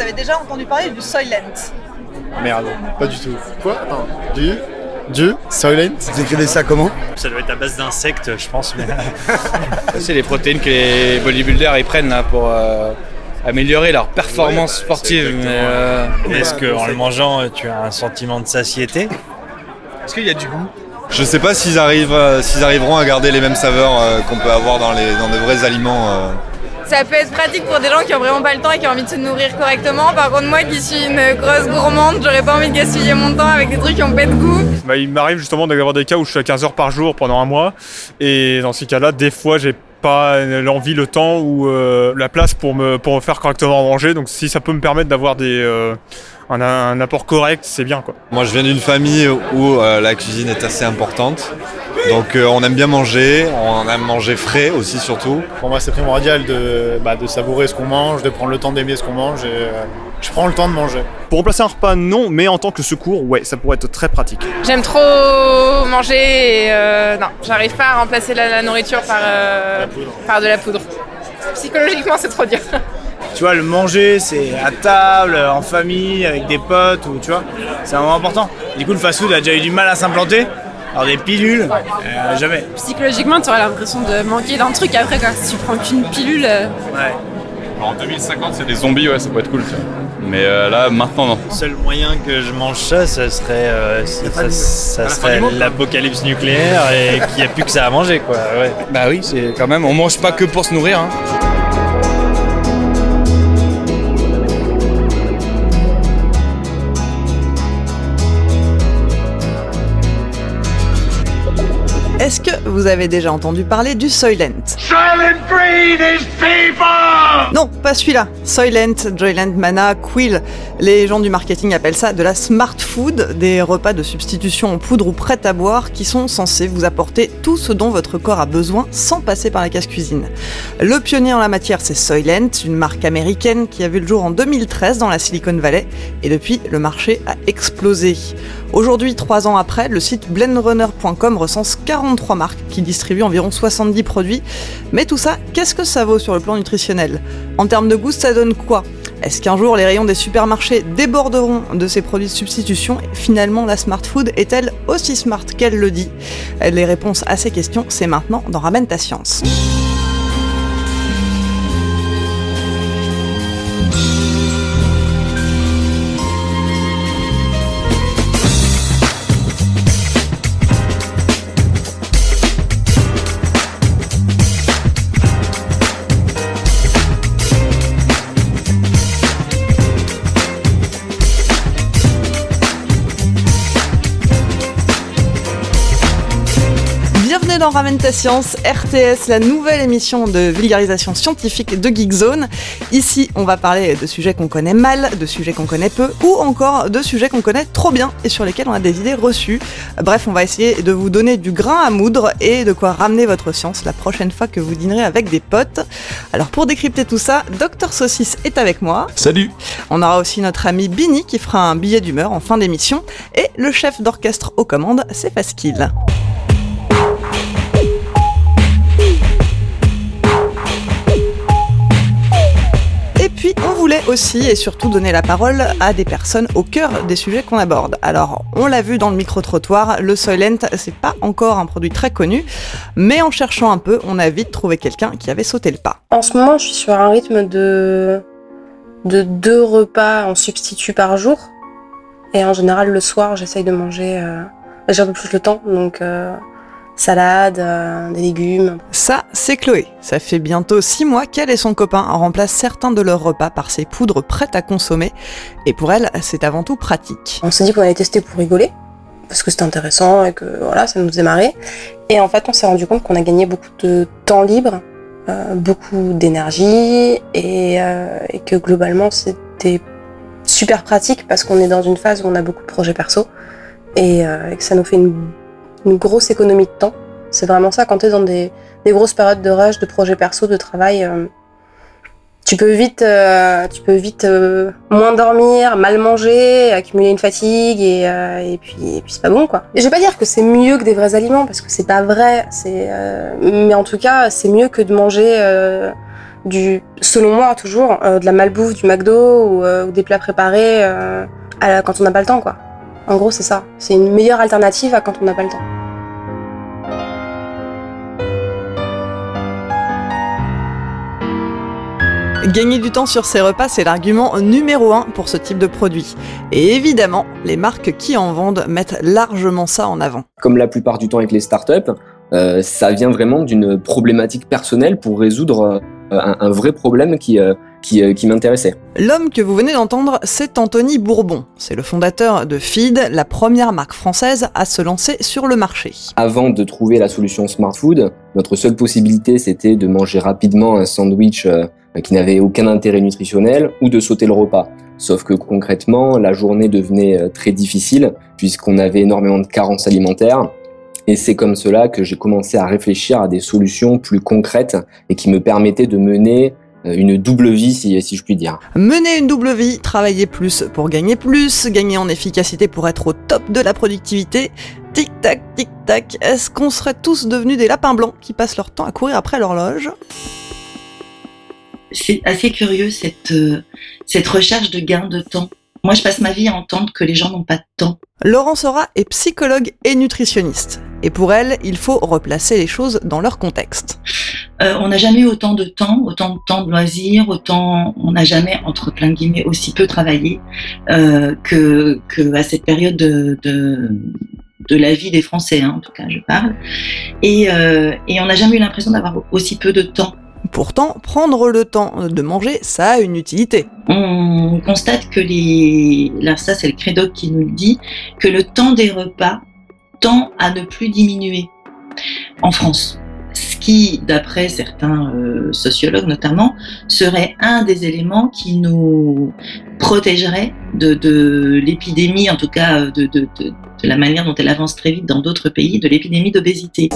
vous avez déjà entendu parler du Soylent Merde, pas du tout. Quoi Attends, du du Soylent Vous écrivez ça comment Ça doit être à base d'insectes, je pense. Mais... C'est les protéines que les bodybuilders ils prennent là, pour euh, améliorer leur performance Ouais, bah, sportive. Mais, euh, Est-ce qu'en le mangeant, tu as un sentiment de satiété Est-ce qu'il y a du goût Je sais pas s'ils arrivent, euh, s'ils arriveront à garder les mêmes saveurs euh, qu'on peut avoir dans, les, dans de vrais aliments. Ça peut être pratique pour des gens qui ont vraiment pas le temps et qui ont envie de se nourrir correctement. Par contre, moi qui suis une grosse gourmande, j'aurais pas envie de gaspiller mon temps avec des trucs qui ont pas de goût. Bah, il m'arrive justement d'avoir des cas où je suis à 15 heures par jour pendant un mois. Et dans ces cas-là, des fois, j'ai pas l'envie, le temps ou euh, la place pour me, pour me faire correctement manger. Donc si ça peut me permettre d'avoir des, euh, un, un apport correct, c'est bien. Quoi. Moi, je viens d'une famille où euh, la cuisine est assez importante. Donc, euh, on aime bien manger, on aime manger frais aussi, surtout. Pour moi, c'est primordial de, bah, de savourer ce qu'on mange, de prendre le temps d'aimer ce qu'on mange. Et, euh, je prends le temps de manger. Pour remplacer un repas, non, mais en tant que secours, ouais, ça pourrait être très pratique. J'aime trop manger et euh, non, j'arrive pas à remplacer la, la nourriture par, euh, par de la poudre. Psychologiquement, c'est trop dur. Tu vois, le manger, c'est à table, en famille, avec des potes, ou tu vois, c'est un moment important. Du coup, le fast-food a déjà eu du mal à s'implanter. Alors des pilules, euh, jamais. Psychologiquement, tu auras l'impression de manquer d'un truc après, quoi. Si tu prends qu'une pilule. euh, Ouais. En 2050, c'est des zombies, ouais, ça peut être cool, ça. Mais euh, là, maintenant, non. Le seul moyen que je mange ça, ça serait, euh, ça, serait quoi. l'apocalypse nucléaire et qu'il n'y a plus que ça à manger, quoi. Ouais. Bah oui, c'est quand même, on mange pas que pour se nourrir. hein. Vous avez déjà entendu parler du Soylent Silent these people! Non, pas celui-là. Soylent, Joyland Mana, Quill. Les gens du marketing appellent ça de la smart food, des repas de substitution en poudre ou prêts à boire qui sont censés vous apporter tout ce dont votre corps a besoin sans passer par la casse-cuisine. Le pionnier en la matière, c'est Soylent, une marque américaine qui a vu le jour en 2013 dans la Silicon Valley et depuis, le marché a explosé. Aujourd'hui, trois ans après, le site blendrunner.com recense 43 marques qui distribuent environ 70 produits. Mais tout ça, qu'est-ce que ça vaut sur le plan nutritionnel? En termes de goût, ça donne quoi? Est-ce qu'un jour les rayons des supermarchés déborderont de ces produits de substitution et Finalement, la smart food est-elle aussi smart qu'elle le dit? Les réponses à ces questions, c'est maintenant dans Ramène ta science. Ramène ta science, RTS, la nouvelle émission de vulgarisation scientifique de Geekzone. Ici, on va parler de sujets qu'on connaît mal, de sujets qu'on connaît peu, ou encore de sujets qu'on connaît trop bien et sur lesquels on a des idées reçues. Bref, on va essayer de vous donner du grain à moudre et de quoi ramener votre science la prochaine fois que vous dînerez avec des potes. Alors pour décrypter tout ça, Dr Saucisse est avec moi. Salut On aura aussi notre ami Bini qui fera un billet d'humeur en fin d'émission. Et le chef d'orchestre aux commandes, c'est Faskill. Puis, on voulait aussi et surtout donner la parole à des personnes au cœur des sujets qu'on aborde. Alors, on l'a vu dans le micro-trottoir, le Soylent, c'est pas encore un produit très connu, mais en cherchant un peu, on a vite trouvé quelqu'un qui avait sauté le pas. En ce moment, je suis sur un rythme de, de deux repas en substitut par jour. Et en général, le soir, j'essaye de manger. Euh, j'ai un peu plus le temps, donc euh, salade, euh, des légumes. Ça, c'est Chloé. Ça fait bientôt six mois qu'elle et son copain remplacent certains de leurs repas par ces poudres prêtes à consommer. Et pour elle, c'est avant tout pratique. On s'est dit qu'on allait tester pour rigoler, parce que c'était intéressant et que voilà, ça nous faisait marrer. Et en fait, on s'est rendu compte qu'on a gagné beaucoup de temps libre, euh, beaucoup d'énergie, et, euh, et que globalement, c'était super pratique parce qu'on est dans une phase où on a beaucoup de projets perso et, euh, et que ça nous fait une, une grosse économie de temps. C'est vraiment ça, quand tu es dans des, grosses périodes de rush, de projets perso, de travail, euh, tu peux vite, euh, tu peux vite euh, moins dormir, mal manger, accumuler une fatigue et, puis, puis c'est pas bon quoi. Je vais pas dire que c'est mieux que des vrais aliments parce que c'est pas vrai, c'est, mais en tout cas c'est mieux que de manger du, selon moi toujours, de la malbouffe, du McDo ou, des plats préparés quand on n'a pas le temps, quoi. En gros, c'est ça. C'est une meilleure alternative à quand on n'a pas le temps. Gagner du temps sur ses repas, c'est l'argument numéro un pour ce type de produit. Et évidemment, les marques qui en vendent mettent largement ça en avant. Comme la plupart du temps avec les startups, euh, ça vient vraiment d'une problématique personnelle pour résoudre euh, un, un vrai problème qui, euh, qui, euh, qui m'intéressait. L'homme que vous venez d'entendre, c'est Anthony Bourbon. C'est le fondateur de Feed, la première marque française à se lancer sur le marché. Avant de trouver la solution Smart Food, notre seule possibilité c'était de manger rapidement un sandwich euh, qui n'avait aucun intérêt nutritionnel ou de sauter le repas. Sauf que concrètement, la journée devenait euh, très difficile puisqu'on avait énormément de carences alimentaires. Et c'est comme cela que j'ai commencé à réfléchir à des solutions plus concrètes et qui me permettaient de mener une double vie, si, si je puis dire. Mener une double vie, travailler plus pour gagner plus, gagner en efficacité pour être au top de la productivité. Tic-tac, tic-tac, est-ce qu'on serait tous devenus des lapins blancs qui passent leur temps à courir après l'horloge? C'est assez curieux cette, euh, cette recherche de gain de temps. Moi, je passe ma vie à entendre que les gens n'ont pas de temps. Laurence Sora est psychologue et nutritionniste. Et pour elle, il faut replacer les choses dans leur contexte. Euh, on n'a jamais eu autant de temps, autant de temps de loisirs, autant on n'a jamais, entre plein de guillemets, aussi peu travaillé euh, que, que à cette période de, de, de la vie des Français, hein, en tout cas, je parle. Et, euh, et on n'a jamais eu l'impression d'avoir aussi peu de temps. Pourtant, prendre le temps de manger, ça a une utilité. On constate que les, là ça c'est le Crédoc qui nous le dit, que le temps des repas tend à ne plus diminuer en France. Ce qui, d'après certains euh, sociologues notamment, serait un des éléments qui nous protégerait de, l'épidémie, en tout cas de, de la manière dont elle avance très vite dans d'autres pays, de l'épidémie d'obésité.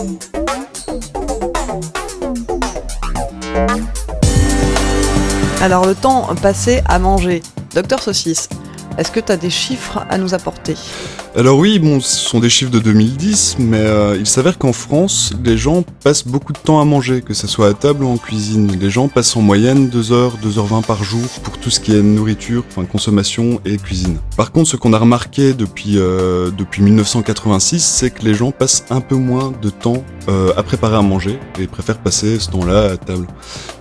Alors le temps passé à manger. Docteur Saucisse, est-ce que tu as des chiffres à nous apporter? Alors oui, bon, ce sont des chiffres de 2010, mais euh, il s'avère qu'en France, les gens passent beaucoup de temps à manger, que ce soit à table ou en cuisine. Les gens passent en moyenne 2h, 2h20 par jour pour tout ce qui est nourriture, enfin consommation et cuisine. Par contre, ce qu'on a remarqué depuis, euh, depuis 1986, c'est que les gens passent un peu moins de temps euh, à préparer à manger et préfèrent passer ce temps-là à table.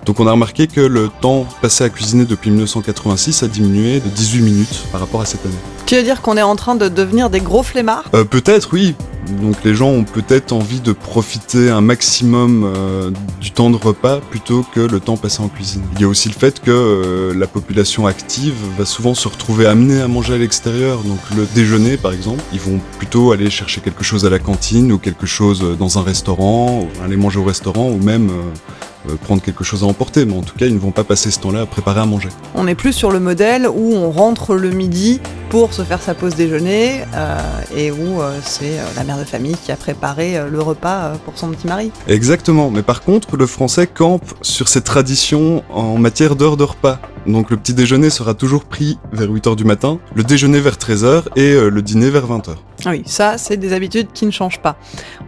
Donc on a remarqué que le temps passé à cuisiner depuis 1986 a diminué de 18 minutes par rapport à cette année. Tu veux dire qu'on est en train de devenir des gros flemmards Euh, peut-être, oui. Donc les gens ont peut-être envie de profiter un maximum euh, du temps de repas plutôt que le temps passé en cuisine. Il y a aussi le fait que euh, la population active va souvent se retrouver amenée à manger à l'extérieur. Donc le déjeuner, par exemple, ils vont plutôt aller chercher quelque chose à la cantine ou quelque chose dans un restaurant, ou aller manger au restaurant ou même euh, euh, prendre quelque chose à emporter. Mais en tout cas, ils ne vont pas passer ce temps-là à préparer à manger. On est plus sur le modèle où on rentre le midi pour se faire sa pause déjeuner euh, et où euh, c'est euh, la mère de famille qui a préparé euh, le repas euh, pour son petit mari. Exactement, mais par contre, le français campe sur ses traditions en matière d'heure de repas. Donc le petit déjeuner sera toujours pris vers 8h du matin, le déjeuner vers 13h et euh, le dîner vers 20h. Ah Oui, ça, c'est des habitudes qui ne changent pas.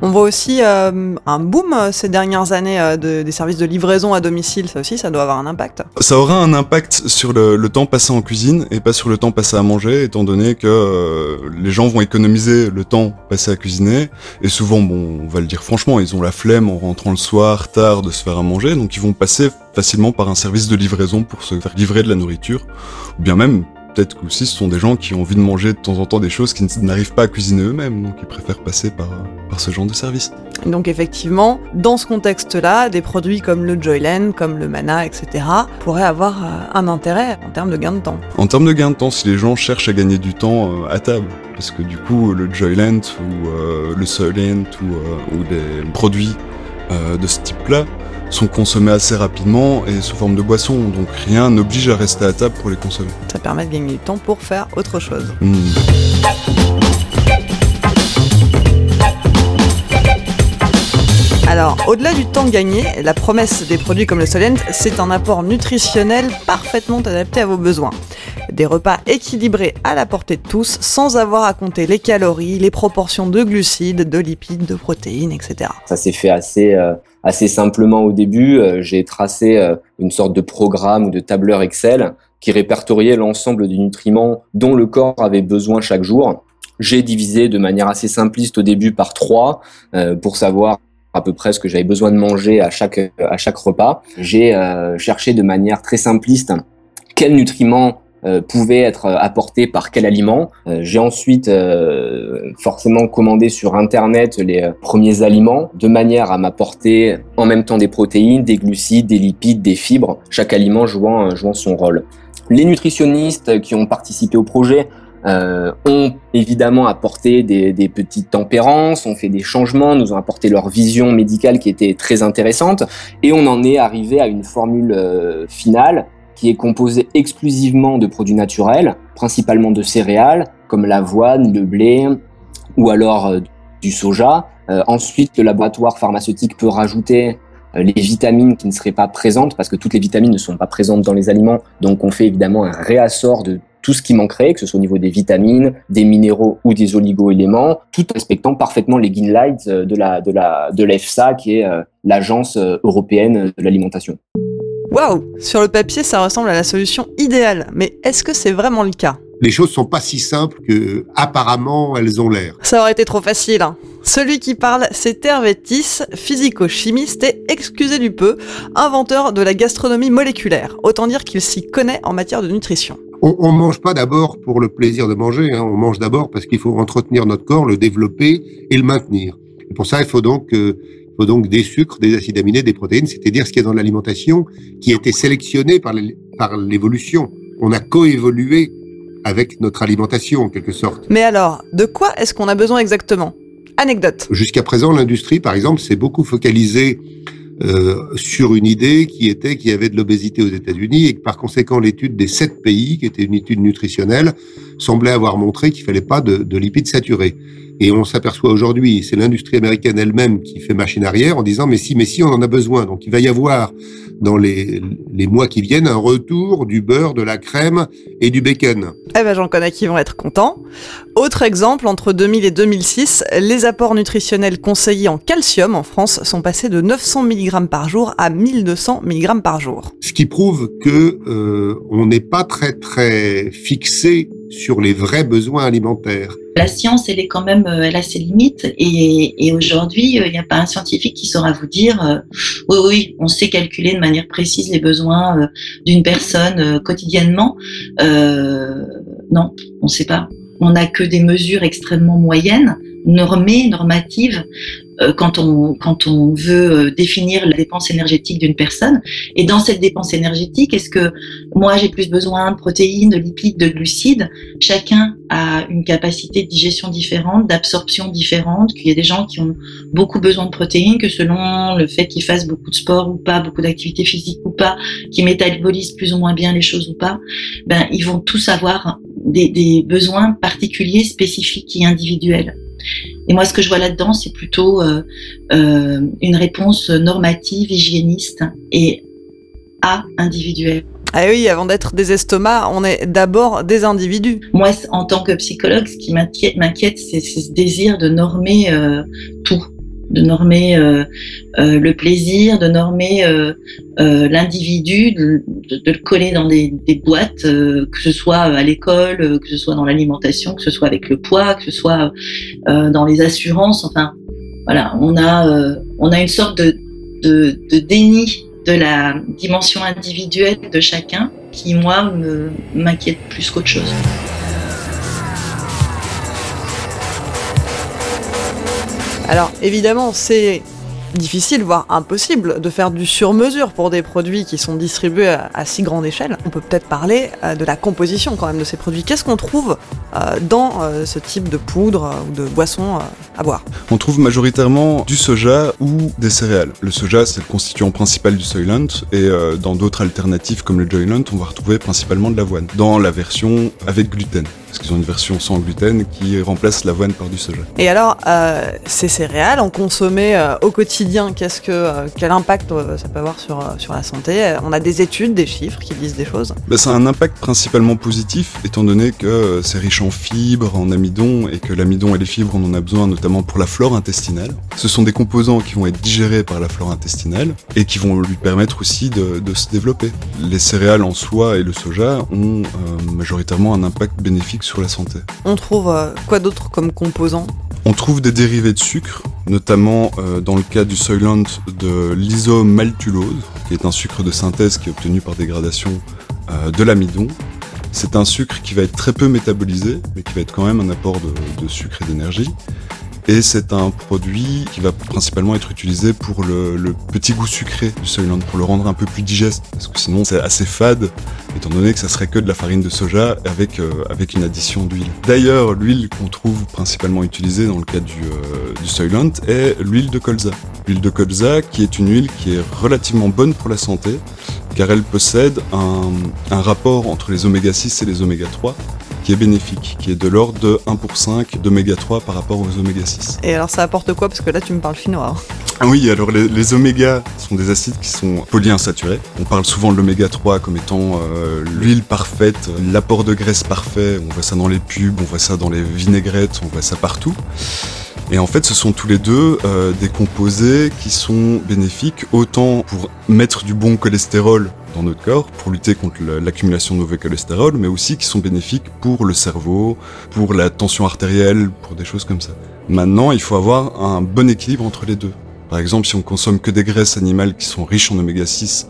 On voit aussi euh, un boom euh, ces dernières années euh, de- des services de livraison à domicile. Ça aussi, ça doit avoir un impact. Ça aura un impact sur le, le temps passé en cuisine et pas sur le temps passé à manger, étant donné que euh, les gens vont économiser le temps passé à cuisiner. Et souvent, bon, on va le dire franchement, ils ont la flemme en rentrant le soir tard de se faire à manger, donc ils vont passer facilement par un service de livraison pour se faire livrer de la nourriture, ou bien même peut-être qu'aussi ce sont des gens qui ont envie de manger de temps en temps des choses qu'ils n'arrivent pas à cuisiner eux-mêmes, donc ils préfèrent passer par, par ce genre de service. Donc effectivement, dans ce contexte-là, des produits comme le Joyland, comme le Mana, etc., pourraient avoir euh, un intérêt en termes de gain de temps. En termes de gain de temps, si les gens cherchent à gagner du temps euh, à table, parce que du coup le Joyland ou euh, le Soylent ou, euh, ou des produits euh, de ce type-là sont consommés assez rapidement et sous forme de boisson, donc rien n'oblige à rester à table pour les consommer. Ça permet de gagner du temps pour faire autre chose. Hmm. Alors, au-delà du temps gagné, la promesse des produits comme le Solent, c'est un apport nutritionnel parfaitement adapté à vos besoins. Des repas équilibrés à la portée de tous, sans avoir à compter les calories, les proportions de glucides, de lipides, de protéines, etc. Ça s'est fait assez, euh, assez simplement au début. Euh, J'ai tracé euh, une sorte de programme ou de tableur Excel qui répertoriait l'ensemble des nutriments dont le corps avait besoin chaque jour. J'ai divisé de manière assez simpliste au début par trois euh, pour savoir à peu près ce que j'avais besoin de manger à chaque, à chaque repas. J'ai cherché de manière très simpliste quels nutriments euh, pouvaient être apportés par quel aliment. Euh, J'ai ensuite euh, forcément commandé sur Internet les euh, premiers aliments de manière à m'apporter en même temps des protéines, des glucides, des lipides, des fibres, chaque aliment jouant, jouant son rôle. Les nutritionnistes qui ont participé au projet euh, ont évidemment apporté des, petites tempérances, ont fait des changements, nous ont apporté leur vision médicale qui était très intéressante, et on en est arrivé à une formule euh, finale qui est composée exclusivement de produits naturels, principalement de céréales comme l'avoine, le blé ou alors euh, du soja. Euh, ensuite, le laboratoire pharmaceutique peut rajouter euh, les vitamines qui ne seraient pas présentes parce que toutes les vitamines ne sont pas présentes dans les aliments. Donc on fait évidemment un réassort de tout ce qui manquerait, que ce soit au niveau des vitamines, des minéraux ou des oligo-éléments, tout en respectant parfaitement les guidelines de la de la de l'EFSA qui est l'agence européenne de l'alimentation. Waouh Sur le papier, ça ressemble à la solution idéale, mais est-ce que c'est vraiment le cas? Les choses sont pas si simples que apparemment elles ont l'air. Ça aurait été trop facile. Hein. Celui qui parle, c'est Tervetis, physico-chimiste et, excusez du peu, inventeur de la gastronomie moléculaire. Autant dire qu'il s'y connaît en matière de nutrition. On, on mange pas d'abord pour le plaisir de manger, hein. on mange d'abord parce qu'il faut entretenir notre corps, le développer et le maintenir. Et pour ça, il faut donc euh, faut donc des sucres, des acides aminés, des protéines, c'est-à-dire ce qui est dans l'alimentation, qui a été sélectionné par l'évolution. On a coévolué avec notre alimentation en quelque sorte. Mais alors, de quoi est-ce qu'on a besoin exactement? Anecdote. Jusqu'à présent, l'industrie, par exemple, s'est beaucoup focalisée euh, sur une idée qui était qu'il y avait de l'obésité aux États-Unis et que par conséquent l'étude des sept pays, qui était une étude nutritionnelle, semblait avoir montré qu'il fallait pas de, de lipides saturés. Et on s'aperçoit aujourd'hui, c'est l'industrie américaine elle-même qui fait machine arrière en disant mais si, mais si, on en a besoin. Donc il va y avoir dans les, les mois qui viennent un retour du beurre, de la crème et du bacon. Eh ben j'en connais qui vont être contents. Autre exemple, entre 2000 et 2006, les apports nutritionnels conseillés en calcium en France sont passés de 900 mg par jour à 1200 mg par jour. Ce qui prouve que euh, on n'est pas très très fixé sur les vrais besoins alimentaires. La science, elle est quand même, euh, elle a ses limites. Et, aujourd'hui, euh, il n'y a pas un scientifique qui saura vous dire, euh, oui, oui, on sait calculer de manière précise les besoins d'une personne quotidiennement. non, on ne sait pas. On n'a que des mesures extrêmement moyennes, normées, normatives, quand on, quand on veut définir la dépense énergétique d'une personne. Et dans cette dépense énergétique, est-ce que moi j'ai plus besoin de protéines, de lipides, de glucides? Chacun a une capacité de digestion différente, d'absorption différente, qu'il y a des gens qui ont beaucoup besoin de protéines, que selon le fait qu'ils fassent beaucoup de sport ou pas, beaucoup d'activité physique ou pas, qu'ils métabolisent plus ou moins bien les choses ou pas, ben ils vont tous avoir des, des besoins particuliers, spécifiques et individuels. Et moi, ce que je vois là-dedans, c'est plutôt euh, euh, une réponse normative, hygiéniste et à individuelle. Ah oui, avant d'être des estomacs, on est d'abord des individus. Moi, en tant que psychologue, ce qui m'inquiète, c'est ce désir de normer euh, tout de normer euh, euh, le plaisir, de normer euh, l'individu, de, le coller dans des, boîtes, que ce soit à l'école, que ce soit dans l'alimentation, que ce soit avec le poids, que ce soit dans les assurances. Enfin, voilà, on a on a une sorte de, de, de déni de la dimension individuelle de chacun qui moi m'inquiète plus qu'autre chose. Alors évidemment, c'est difficile, voire impossible, de faire du sur-mesure pour des produits qui sont distribués à, si grande échelle. On peut peut-être parler euh, de la composition quand même de ces produits. Qu'est-ce qu'on trouve euh, dans euh, ce type de poudre ou de boisson à boire? On trouve majoritairement du soja ou des céréales. Le soja, c'est le constituant principal du Soylent, et dans d'autres alternatives comme le Joylent, on va retrouver principalement de l'avoine, dans la version avec gluten parce qu'ils ont une version sans gluten qui remplace l'avoine par du soja. Et alors, euh, ces céréales, on consommait euh, au quotidien qu'est-ce que, euh, quel impact euh, ça peut avoir sur, sur la santé? On a des études, des chiffres qui disent des choses. Bah, ça a un impact principalement positif, étant donné que c'est riche en fibres, en amidon, et que l'amidon et les fibres, on en a besoin notamment pour la flore intestinale. Ce sont des composants qui vont être digérés par la flore intestinale et qui vont lui permettre aussi de, de se développer. Les céréales en soi et le soja ont majoritairement un impact bénéfique sur la santé. On trouve euh, quoi d'autre comme composants On trouve des dérivés de sucre, notamment euh, dans le cas du Soylent de l'isomaltulose, qui est un sucre de synthèse qui est obtenu par dégradation euh, de l'amidon. C'est un sucre qui va être très peu métabolisé, mais qui va être quand même un apport de, de sucre et d'énergie. Et c'est un produit qui va principalement être utilisé pour le, petit goût sucré du Soylent, pour le rendre un peu plus digeste, parce que sinon c'est assez fade, étant donné que ça serait que de la farine de soja avec, euh, une addition d'huile. D'ailleurs, l'huile qu'on trouve principalement utilisée dans le cas du, euh, Soylent est l'huile de colza. L'huile de colza qui est une huile qui est relativement bonne pour la santé, car elle possède un rapport entre les oméga 6 et les oméga 3 qui est bénéfique, qui est de l'ordre de 1 pour 5 d'oméga 3 par rapport aux oméga 6. Et alors ça apporte quoi? Parce que là tu me parles chinois. hein. Ah oui, alors les, les oméga sont des acides qui sont polyinsaturés. On parle souvent de l'oméga 3 comme étant euh, l'huile parfaite, l'apport de graisse parfait. On voit ça dans les pubs, on voit ça dans les vinaigrettes, on voit ça partout. Et en fait, ce sont tous les deux euh, des composés qui sont bénéfiques autant pour mettre du bon cholestérol dans notre corps, pour lutter contre la- l'accumulation de mauvais cholestérol, mais aussi qui sont bénéfiques pour le cerveau, pour la tension artérielle, pour des choses comme ça. Maintenant, il faut avoir un bon équilibre entre les deux. Par exemple, si on consomme que des graisses animales qui sont riches en oméga 6,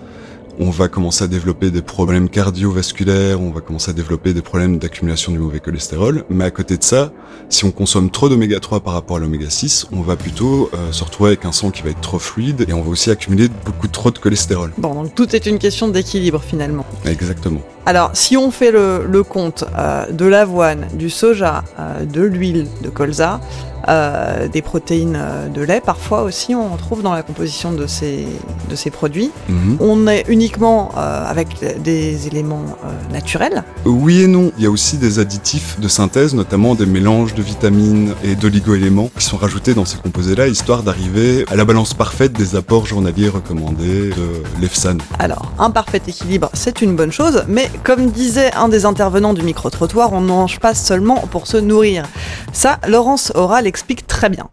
on va commencer à développer des problèmes cardiovasculaires, on va commencer à développer des problèmes d'accumulation du mauvais cholestérol. Mais à côté de ça, si on consomme trop d'oméga 3 par rapport à l'oméga 6, on va plutôt euh, se retrouver avec un sang qui va être trop fluide et on va aussi accumuler beaucoup trop de cholestérol. Bon, donc tout est une question d'équilibre finalement. Exactement. Alors, si on fait le, le compte euh, de l'avoine, du soja, euh, de l'huile de colza, euh, des protéines euh, de lait, parfois aussi on trouve dans la composition de ces, de ces produits. Mhm. On est uniquement euh, avec des éléments euh, naturels. Oui et non. Il y a aussi des additifs de synthèse, notamment des mélanges de vitamines et d'oligo-éléments qui sont rajoutés dans ces composés-là, histoire d'arriver à la balance parfaite des apports journaliers recommandés de l'EFSAN. Alors, un parfait équilibre, c'est une bonne chose, mais comme disait un des intervenants du micro-trottoir, on ne mange pas seulement pour se nourrir. Ça, Laurence Aura l'explique très bien.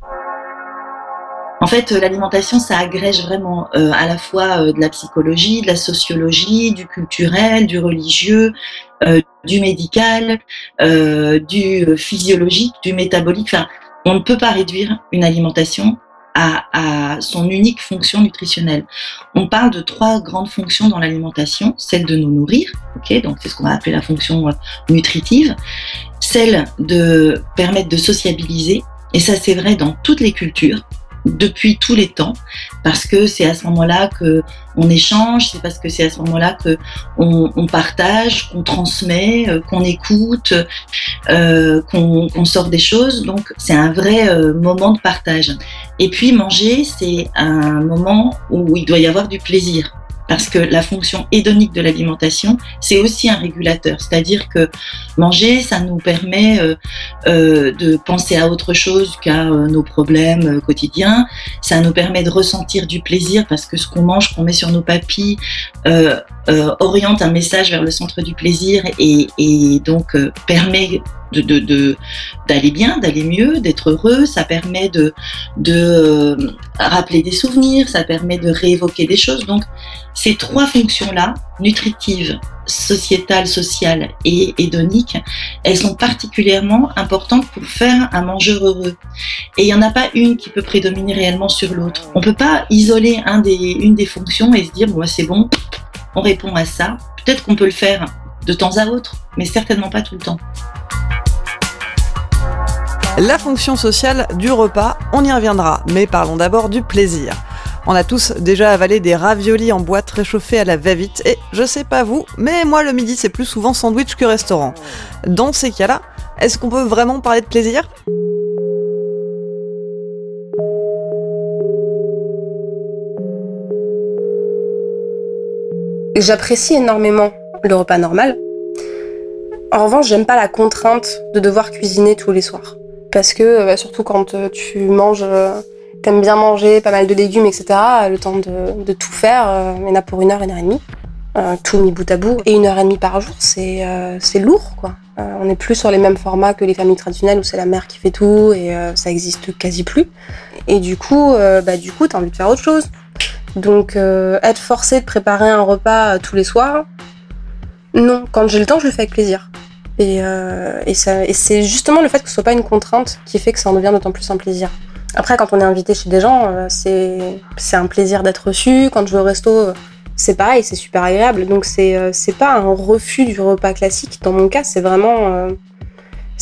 En fait, euh, l'alimentation, ça agrège vraiment euh, à la fois euh, de la psychologie, de la sociologie, du culturel, du religieux, du médical, du physiologique, du métabolique. Enfin, on ne peut pas réduire une alimentation à, à son unique fonction nutritionnelle. On parle de trois grandes fonctions dans l'alimentation celle de nous nourrir, ok, donc c'est ce qu'on va appeler la fonction nutritive, celle de permettre de sociabiliser, et ça c'est vrai dans toutes les cultures depuis tous les temps, parce que c'est à ce moment-là que on échange, c'est parce que c'est à ce moment-là que on, on partage, qu'on transmet, euh, qu'on écoute, euh, qu'on sort des choses. Donc c'est un vrai euh, moment de partage. Et puis manger, c'est un moment où il doit y avoir du plaisir. Parce que la fonction hédonique de l'alimentation, c'est aussi un régulateur. C'est-à-dire que manger, ça nous permet euh, euh, de penser à autre chose qu'à euh, nos problèmes euh, quotidiens. Ça nous permet de ressentir du plaisir parce que ce qu'on mange, qu'on met sur nos papilles, euh, oriente un message vers le centre du plaisir et, et donc permet de, de, d'aller bien, d'aller mieux, d'être heureux. Ça permet de, euh, rappeler des souvenirs, ça permet de réévoquer des choses. Donc ces trois fonctions-là, nutritives, sociétales, sociales et hédoniques, elles sont particulièrement importantes pour faire un mangeur heureux. Et il n'y en a pas une qui peut prédominer réellement sur l'autre. On ne peut pas isoler une des fonctions et se dire, bon, bah, c'est bon, on répond à ça. Peut-être qu'on peut le faire de temps à autre, mais certainement pas tout le temps. La fonction sociale du repas, on y reviendra, mais parlons d'abord du plaisir. On a tous déjà avalé des raviolis en boîte réchauffés à la va-vite, et je sais pas vous, mais moi le midi c'est plus souvent sandwich que restaurant. Dans ces cas-là, est-ce qu'on peut vraiment parler de plaisir? J'apprécie énormément le repas normal. En revanche, j'aime pas la contrainte de devoir cuisiner tous les soirs. Parce que, euh, bah, surtout quand euh, tu manges euh, t'aimes bien manger, pas mal de légumes, etc., le temps de, tout faire, il y en a pour une heure, une heure et demie. Tout mis bout à bout. Et une heure et demie par jour, c'est lourd, quoi. On n'est plus sur les mêmes formats que les familles traditionnelles où c'est la mère qui fait tout et ça existe quasi plus. Et du coup, bah, du coup, t'as envie de faire autre chose. Donc, être forcé de préparer un repas tous les soirs, non. Quand j'ai le temps, je le fais avec plaisir. Et, euh, et, et c'est justement le fait que ce soit pas une contrainte qui fait que ça en devient d'autant plus un plaisir. Après, quand on est invité chez des gens, euh, c'est un plaisir d'être reçu. Quand je vais au resto, euh, c'est pareil, c'est super agréable. Donc c'est euh, c'est pas un refus du repas classique. Dans mon cas, c'est vraiment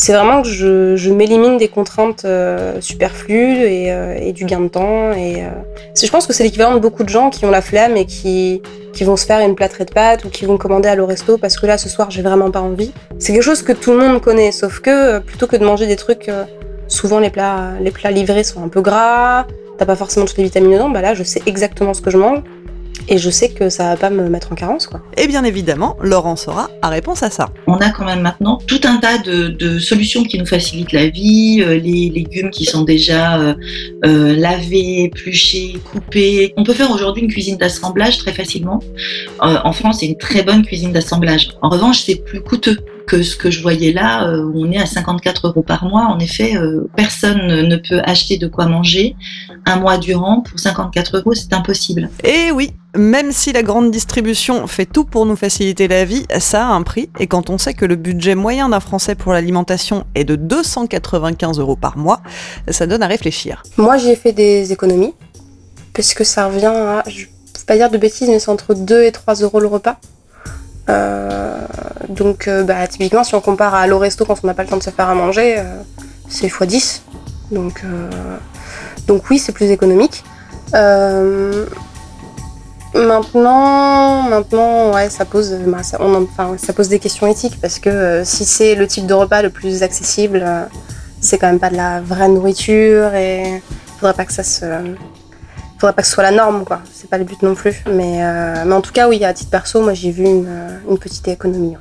c'est vraiment que je, je m'élimine des contraintes euh, superflues et, euh, et du gain de temps. Et euh, je pense que c'est l'équivalent de beaucoup de gens qui ont la flemme et qui qui vont se faire une plâtrée de pâtes ou qui vont commander à l'au resto parce que là ce soir j'ai vraiment pas envie. C'est quelque chose que tout le monde connaît, sauf que euh, plutôt que de manger des trucs, euh, souvent les plats les plats livrés sont un peu gras, t'as pas forcément toutes les vitamines dedans. Bah là je sais exactement ce que je mange et je sais que ça va pas me mettre en carence quoi. Et bien évidemment, Laurence aura a réponse à ça. On a quand même maintenant tout un tas de, de solutions qui nous facilitent la vie, euh, les légumes qui sont déjà euh, euh, lavés, épluchés, coupés. On peut faire aujourd'hui une cuisine d'assemblage très facilement. Euh, en France, c'est une très bonne cuisine d'assemblage. En revanche, c'est plus coûteux que ce que je voyais là, euh, où on est à 54 euros par mois. En effet, euh, personne ne peut acheter de quoi manger un mois durant pour 54 euros, c'est impossible. Et oui, même si la grande distribution fait tout pour nous faciliter la vie, ça a un prix. Et quand on sait que le budget moyen d'un Français pour l'alimentation est de 295 euros par mois, ça donne à réfléchir. Moi, j'ai fait des économies, puisque ça revient à, je ne vais pas dire de bêtises, mais c'est entre 2 et 3 euros le repas. Euh, donc, euh, bah, typiquement, si on compare à l'au resto quand on n'a pas le temps de se faire à manger, euh, c'est x10. Donc, donc oui, c'est plus économique. Maintenant, maintenant, ouais, ça pose, bah, ça, pose des questions éthiques parce que si c'est le type de repas le plus accessible, c'est quand même pas de la vraie nourriture et faudrait pas que ça se faudrait pas que ce soit la norme quoi c'est pas le but non plus mais, euh, mais en tout cas oui à titre perso moi j'ai vu une, euh, petite économie.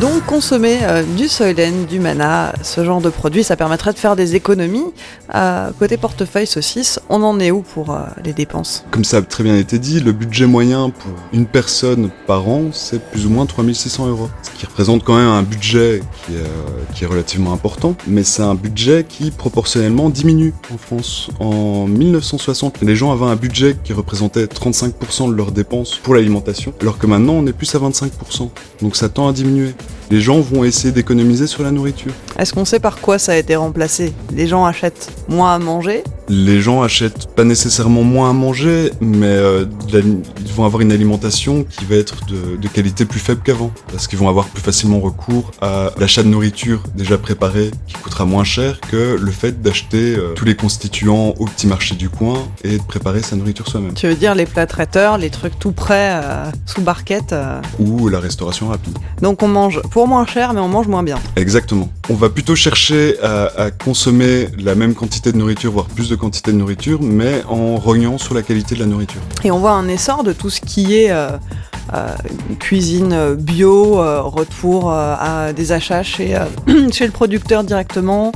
Donc consommer euh, du Soylent, du Mana, ce genre de produit, ça permettrait de faire des économies. Euh, côté portefeuille saucisse, on en est où pour euh, les dépenses? Comme ça a très bien été dit, le budget moyen pour une personne par an, c'est plus ou moins 3600 euros. Ce qui représente quand même un budget qui est, qui est relativement important, mais c'est un budget qui proportionnellement diminue en France. En 1960, les gens avaient un budget qui représentait 35% de leurs dépenses pour l'alimentation, alors que maintenant on est plus à 25%. Donc ça tend à diminuer. Les gens vont essayer d'économiser sur la nourriture. Est-ce qu'on sait par quoi ça a été remplacé? Les gens achètent moins à manger? Les gens achètent pas nécessairement moins à manger, mais euh, la- ils vont avoir une alimentation qui va être de, de qualité plus faible qu'avant. Parce qu'ils vont avoir plus facilement recours à l'achat de nourriture déjà préparée, qui coûtera moins cher que le fait d'acheter euh, tous les constituants au petit marché du coin et de préparer sa nourriture soi-même. Tu veux dire les plats traiteurs, les trucs tout prêts euh, sous barquette. Ou la restauration rapide. Donc on mange pour moins cher, mais on mange moins bien. Exactement. On va plutôt chercher à, consommer la même quantité de nourriture, voire plus de quantité de nourriture, mais en rognant sur la qualité de la nourriture. Et on voit un essor de tout ce qui est euh, cuisine bio, euh, retour euh, à des achats chez, euh, le producteur directement,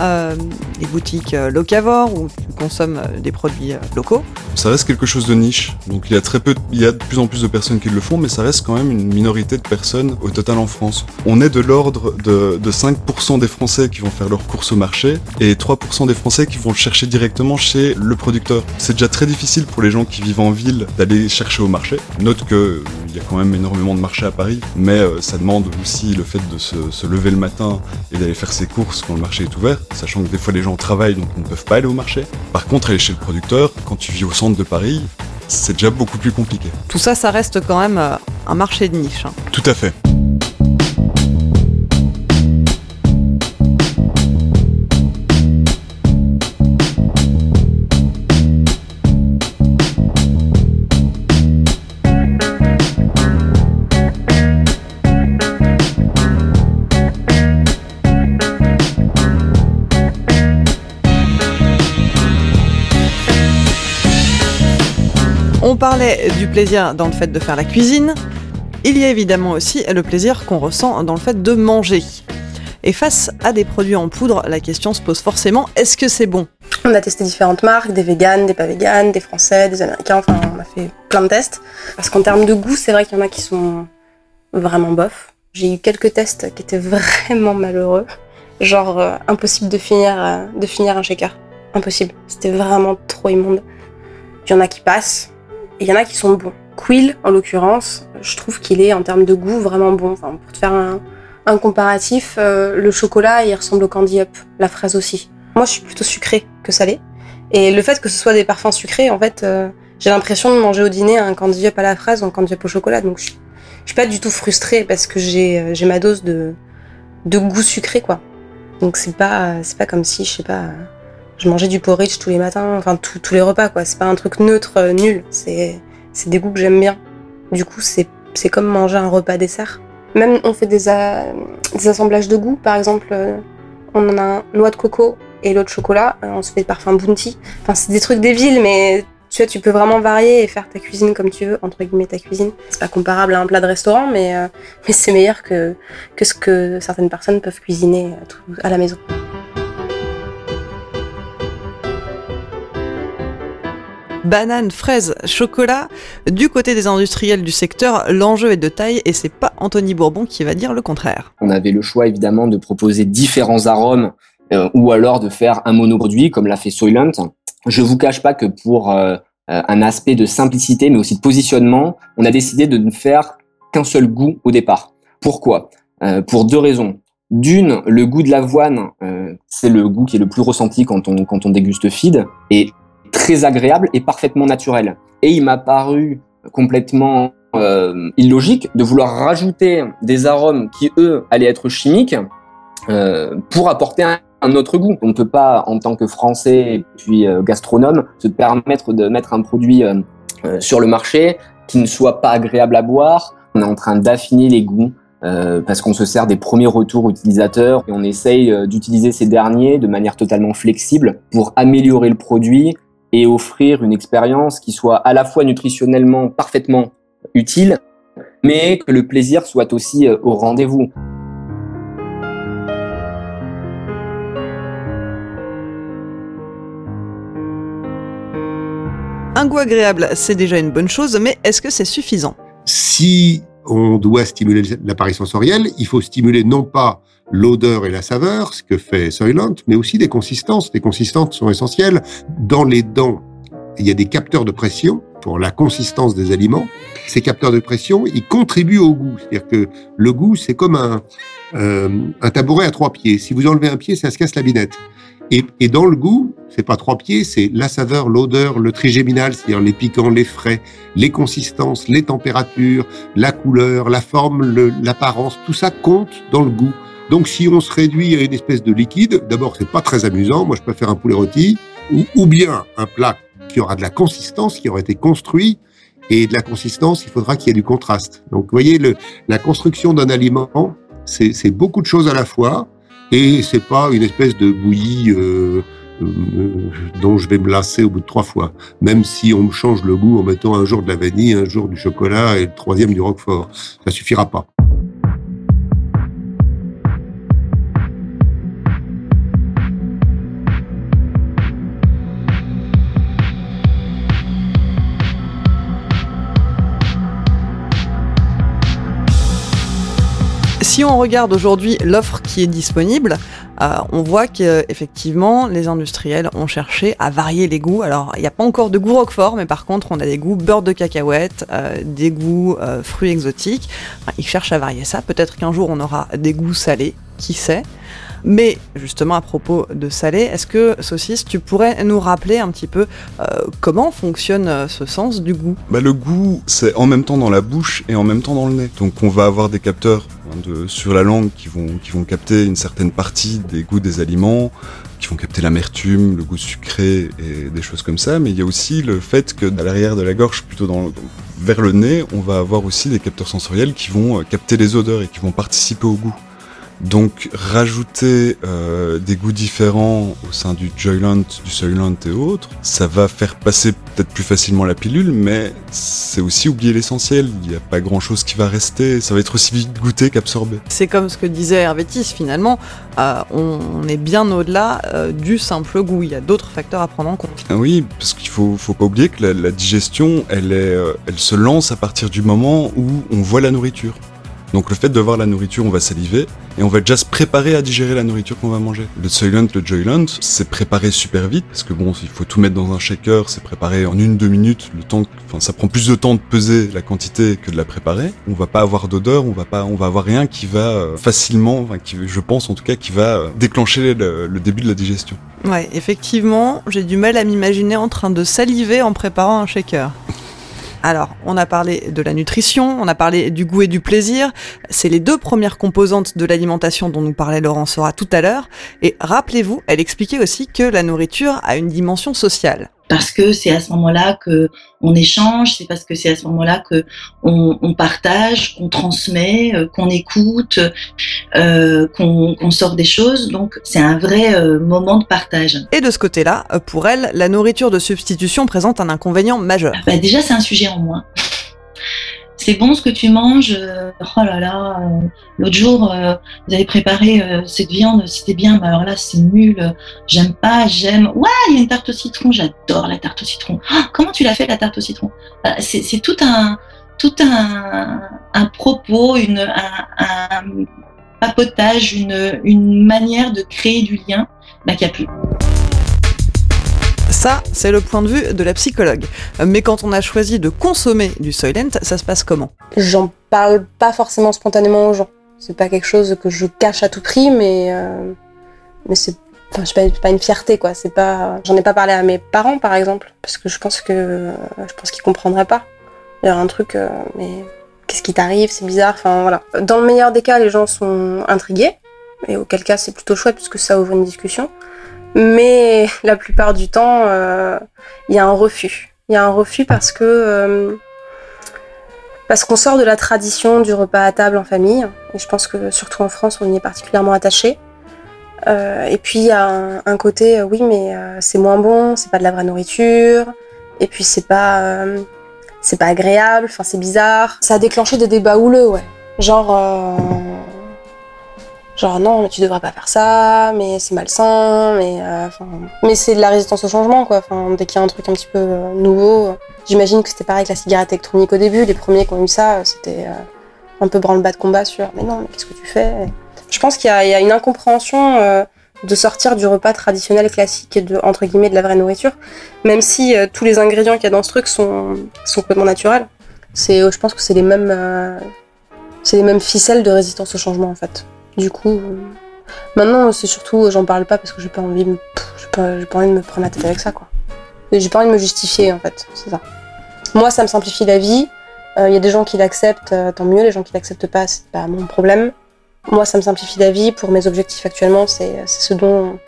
euh, les boutiques euh, locavores où tu consommes euh, des produits euh, locaux. Ça reste quelque chose de niche, donc il y a très peu, il y a de plus en plus de personnes qui le font, mais ça reste quand même une minorité de personnes au total en France. On est de l'ordre de, de 5% des Français qui vont faire leurs courses au marché et 3% des Français qui vont le chercher directement chez le producteur. C'est déjà très difficile pour les gens qui vivent en ville d'aller chercher au marché. Note que euh, il y a quand même énormément de marchés à Paris, mais euh, ça demande aussi le fait de se, se lever le matin et d'aller faire ses courses quand le marché est ouvert, sachant que des fois les gens travaillent donc ne peuvent pas aller au marché. Par contre, aller chez le producteur, quand tu vis au centre de Paris, c'est déjà beaucoup plus compliqué. Tout ça, ça reste quand même euh, un marché de niche. hein. Tout à fait. On parlait du plaisir dans le fait de faire la cuisine. Il y a évidemment aussi le plaisir qu'on ressent dans le fait de manger. Et face à des produits en poudre, la question se pose forcément est-ce que c'est bon? On a testé différentes marques, des véganes, des pas véganes, des français, des américains, enfin on a fait plein de tests. Parce qu'en termes de goût, c'est vrai qu'il y en a qui sont vraiment bof. J'ai eu quelques tests qui étaient vraiment malheureux. Genre euh, impossible de finir, euh, de finir un shaker. Impossible. C'était vraiment trop immonde. Il y en a qui passent, il y en a qui sont bons. Quill, en l'occurrence, je trouve qu'il est en termes de goût vraiment bon. Pour te faire un, comparatif, euh, le chocolat il ressemble au candy up, la fraise aussi. Moi je suis plutôt sucrée que salée. Et le fait que ce soit des parfums sucrés, en fait, euh, j'ai l'impression de manger au dîner un candy up à la fraise ou un candy up au chocolat. Donc je, je suis pas du tout frustrée parce que j'ai euh, ma dose de, de goût sucré quoi. Donc c'est pas c'est pas comme si je sais pas je mangeais du porridge tous les matins, enfin tous tous les repas quoi. C'est pas un truc neutre euh, nul. C'est des goûts que j'aime bien. Du coup c'est comme manger un repas dessert. Même on fait des, des assemblages de goûts, par exemple, euh, on en a un noix de coco et l'autre chocolat, euh, on se fait des parfums bounty. Enfin, c'est des trucs des villes, mais tu vois, tu peux vraiment varier et faire ta cuisine comme tu veux, entre guillemets ta cuisine. C'est pas comparable à un plat de restaurant, mais, mais c'est meilleur que, que ce que certaines personnes peuvent cuisiner tout- à la maison. Banane, fraise, chocolat. Du côté des industriels du secteur, l'enjeu est de taille et c'est pas Anthony Bourbon qui va dire le contraire. On avait le choix évidemment de proposer différents arômes euh, ou alors de faire un monoproduit comme l'a fait Soylent. Je vous cache pas que pour euh, euh, un aspect de simplicité mais aussi de positionnement, on a décidé de ne faire qu'un seul goût au départ. Pourquoi? Euh, Pour deux raisons. D'une, le goût de l'avoine, euh, c'est le goût qui est le plus ressenti quand on, quand on déguste feed, et très agréable et parfaitement naturel. Et il m'a paru complètement euh, illogique de vouloir rajouter des arômes qui, eux, allaient être chimiques euh, pour apporter un, autre goût. On ne peut pas, en tant que Français et puis euh, gastronome, se permettre de mettre un produit euh, sur le marché qui ne soit pas agréable à boire. On est en train d'affiner les goûts parce qu'on se sert des premiers retours utilisateurs et on essaye d'utiliser ces derniers de manière totalement flexible pour améliorer le produit et offrir une expérience qui soit à la fois nutritionnellement parfaitement utile, mais que le plaisir soit aussi euh, au rendez-vous. Un goût agréable, c'est déjà une bonne chose, mais est-ce que c'est suffisant? Si on doit stimuler l'appareil sensoriel, il faut stimuler non pas l'odeur et la saveur, ce que fait Soylent, mais aussi des consistances. Les consistances sont essentielles. Dans les dents, il y a des capteurs de pression pour la consistance des aliments. Ces capteurs de pression, ils contribuent au goût. C'est-à-dire que le goût, c'est comme un, euh, un tabouret à trois pieds. Si vous enlevez un pied, ça se casse la binette. Et, et dans le goût, c'est pas trois pieds, c'est la saveur, l'odeur, le trigéminal, c'est-à-dire les piquants, les frais, les consistances, les températures, la couleur, la forme, l'apparence, tout ça compte dans le goût. Donc si on se réduit à une espèce de liquide, d'abord c'est pas très amusant. Moi je préfère un poulet rôti ou, ou bien un plat qui aura de la consistance, qui aura été construit et de la consistance, il faudra qu'il y ait du contraste. Donc vous voyez, le, la construction d'un aliment, c'est beaucoup de choses à la fois et c'est pas une espèce de bouillie euh, euh, dont je vais me lasser au bout de trois fois. Même si on me change le goût en mettant un jour de la vanille, un jour du chocolat et le troisième du roquefort, ça suffira pas. Si on regarde aujourd'hui l'offre qui est disponible, euh, on voit qu'effectivement les industriels ont cherché à varier les goûts. Alors il n'y a pas encore de goût roquefort, mais par contre on a des goûts beurre de cacahuète, euh, des goûts euh, fruits exotiques. Ils cherchent à varier ça. Peut-être qu'un jour on aura des goûts salés, qui sait? Mais justement à propos de salé, est-ce que Saucisse, tu pourrais nous rappeler un petit peu euh, comment fonctionne euh, ce sens du goût? Bah, le goût, c'est en même temps dans la bouche et en même temps dans le nez. Donc on va avoir des capteurs hein, sur la langue qui vont, qui vont capter une certaine partie des goûts des aliments, qui vont capter l'amertume, le goût sucré et des choses comme ça. Mais il y a aussi le fait que à l'arrière de la gorge, plutôt dans, vers le nez, on va avoir aussi des capteurs sensoriels qui vont euh, capter les odeurs et qui vont participer au goût. Donc rajouter euh, des goûts différents au sein du Joyland, du Soylent et autres, ça va faire passer peut-être plus facilement la pilule, mais c'est aussi oublier l'essentiel. Il n'y a pas grand-chose qui va rester. Ça va être aussi vite goûté qu'absorbé. C'est comme ce que disait Hervétis, finalement, euh, on, on est bien au-delà euh, du simple goût. Il y a d'autres facteurs à prendre en compte. Ah oui, parce qu'il faut, faut pas oublier que la, la digestion, elle, est, elle se lance à partir du moment où on voit la nourriture. Donc le fait de voir la nourriture, on va saliver et on va déjà se préparer à digérer la nourriture qu'on va manger. Le Soylent, le Joyland, c'est préparé super vite parce que bon, il faut tout mettre dans un shaker, c'est préparé en une deux minutes. Le temps, enfin, ça prend plus de temps de peser la quantité que de la préparer. On va pas avoir d'odeur, on va pas, on va avoir rien qui va euh, facilement, enfin, qui, je pense en tout cas, qui va euh, déclencher le, le début de la digestion. Ouais, effectivement, j'ai du mal à m'imaginer en train de saliver en préparant un shaker. Alors, on a parlé de la nutrition, on a parlé du goût et du plaisir. C'est les deux premières composantes de l'alimentation dont nous parlait Laurent Sora tout à l'heure. Et rappelez-vous, elle expliquait aussi que la nourriture a une dimension sociale parce que c'est à ce moment-là que on échange, c'est parce que c'est à ce moment-là que on, on partage, qu'on transmet, euh, qu'on écoute, euh, qu'on sort des choses. Donc c'est un vrai euh, moment de partage. Et de ce côté-là, pour elle, la nourriture de substitution présente un inconvénient majeur. Bah, déjà c'est un sujet en moins. C'est bon ce que tu manges. euh, oh là là, euh, l'autre jour, euh, vous avez préparé cette viande, c'était bien, mais alors là, c'est nul. J'aime pas, j'aime. Ouais, il y a une tarte au citron, j'adore la tarte au citron. Ah, comment tu l'as fait la tarte au citron? C'est tout un, tout un, un propos, un, papotage, une, une manière de créer du lien bah, qu'il a plus. Ça, c'est le point de vue de la psychologue. Mais quand on a choisi de consommer du Soylent, ça se passe comment? J'en parle pas forcément spontanément aux gens. C'est pas quelque chose que je cache à tout prix, mais euh, mais c'est pas, une fierté quoi. C'est pas, j'en ai pas parlé à mes parents par exemple, parce que je pense que je pense qu'ils comprendraient pas. Il y a un truc, euh, mais qu'est-ce qui t'arrive? C'est bizarre. Dans le meilleur des cas, les gens sont intrigués, et auquel cas c'est plutôt chouette puisque ça ouvre une discussion. Mais la plupart du temps, euh, il y a un refus. Il y a un refus parce que euh, parce qu'on sort de la tradition du repas à table en famille. Et je pense que surtout en France, on y est particulièrement attaché. Euh, et puis il y a un, côté, oui, mais c'est moins bon, c'est pas de la vraie nourriture. Et puis c'est pas c'est pas agréable. Enfin, c'est bizarre. Ça a déclenché des débats houleux, ouais. Genre Genre non, mais tu devrais pas faire ça, mais c'est malsain, mais euh, mais c'est de la résistance au changement quoi. Enfin, dès qu'il y a un truc un petit peu euh, nouveau, j'imagine que c'était pareil avec la cigarette électronique au début. Les premiers qui ont eu ça, euh, c'était euh, un peu branle-bas de combat sur mais non, mais qu'est-ce que tu fais? Je pense qu'il y, a- une incompréhension de sortir du repas traditionnel classique et de entre guillemets de la vraie nourriture, même si tous les ingrédients qu'il y a dans ce truc sont sont complètement naturels. C'est, je pense que c'est les mêmes c'est les mêmes ficelles de résistance au changement en fait. Du coup, euh, maintenant c'est surtout, j'en parle pas parce que j'ai pas envie, j'ai pas, pas envie de me prendre la tête avec ça quoi. J'ai pas envie de me justifier en fait, c'est ça. Moi ça me simplifie la vie. Il y a des gens qui l'acceptent, euh, tant mieux. Les gens qui l'acceptent pas, c'est pas mon problème. Moi ça me simplifie la vie. Pour mes objectifs actuellement, c'est ce dont,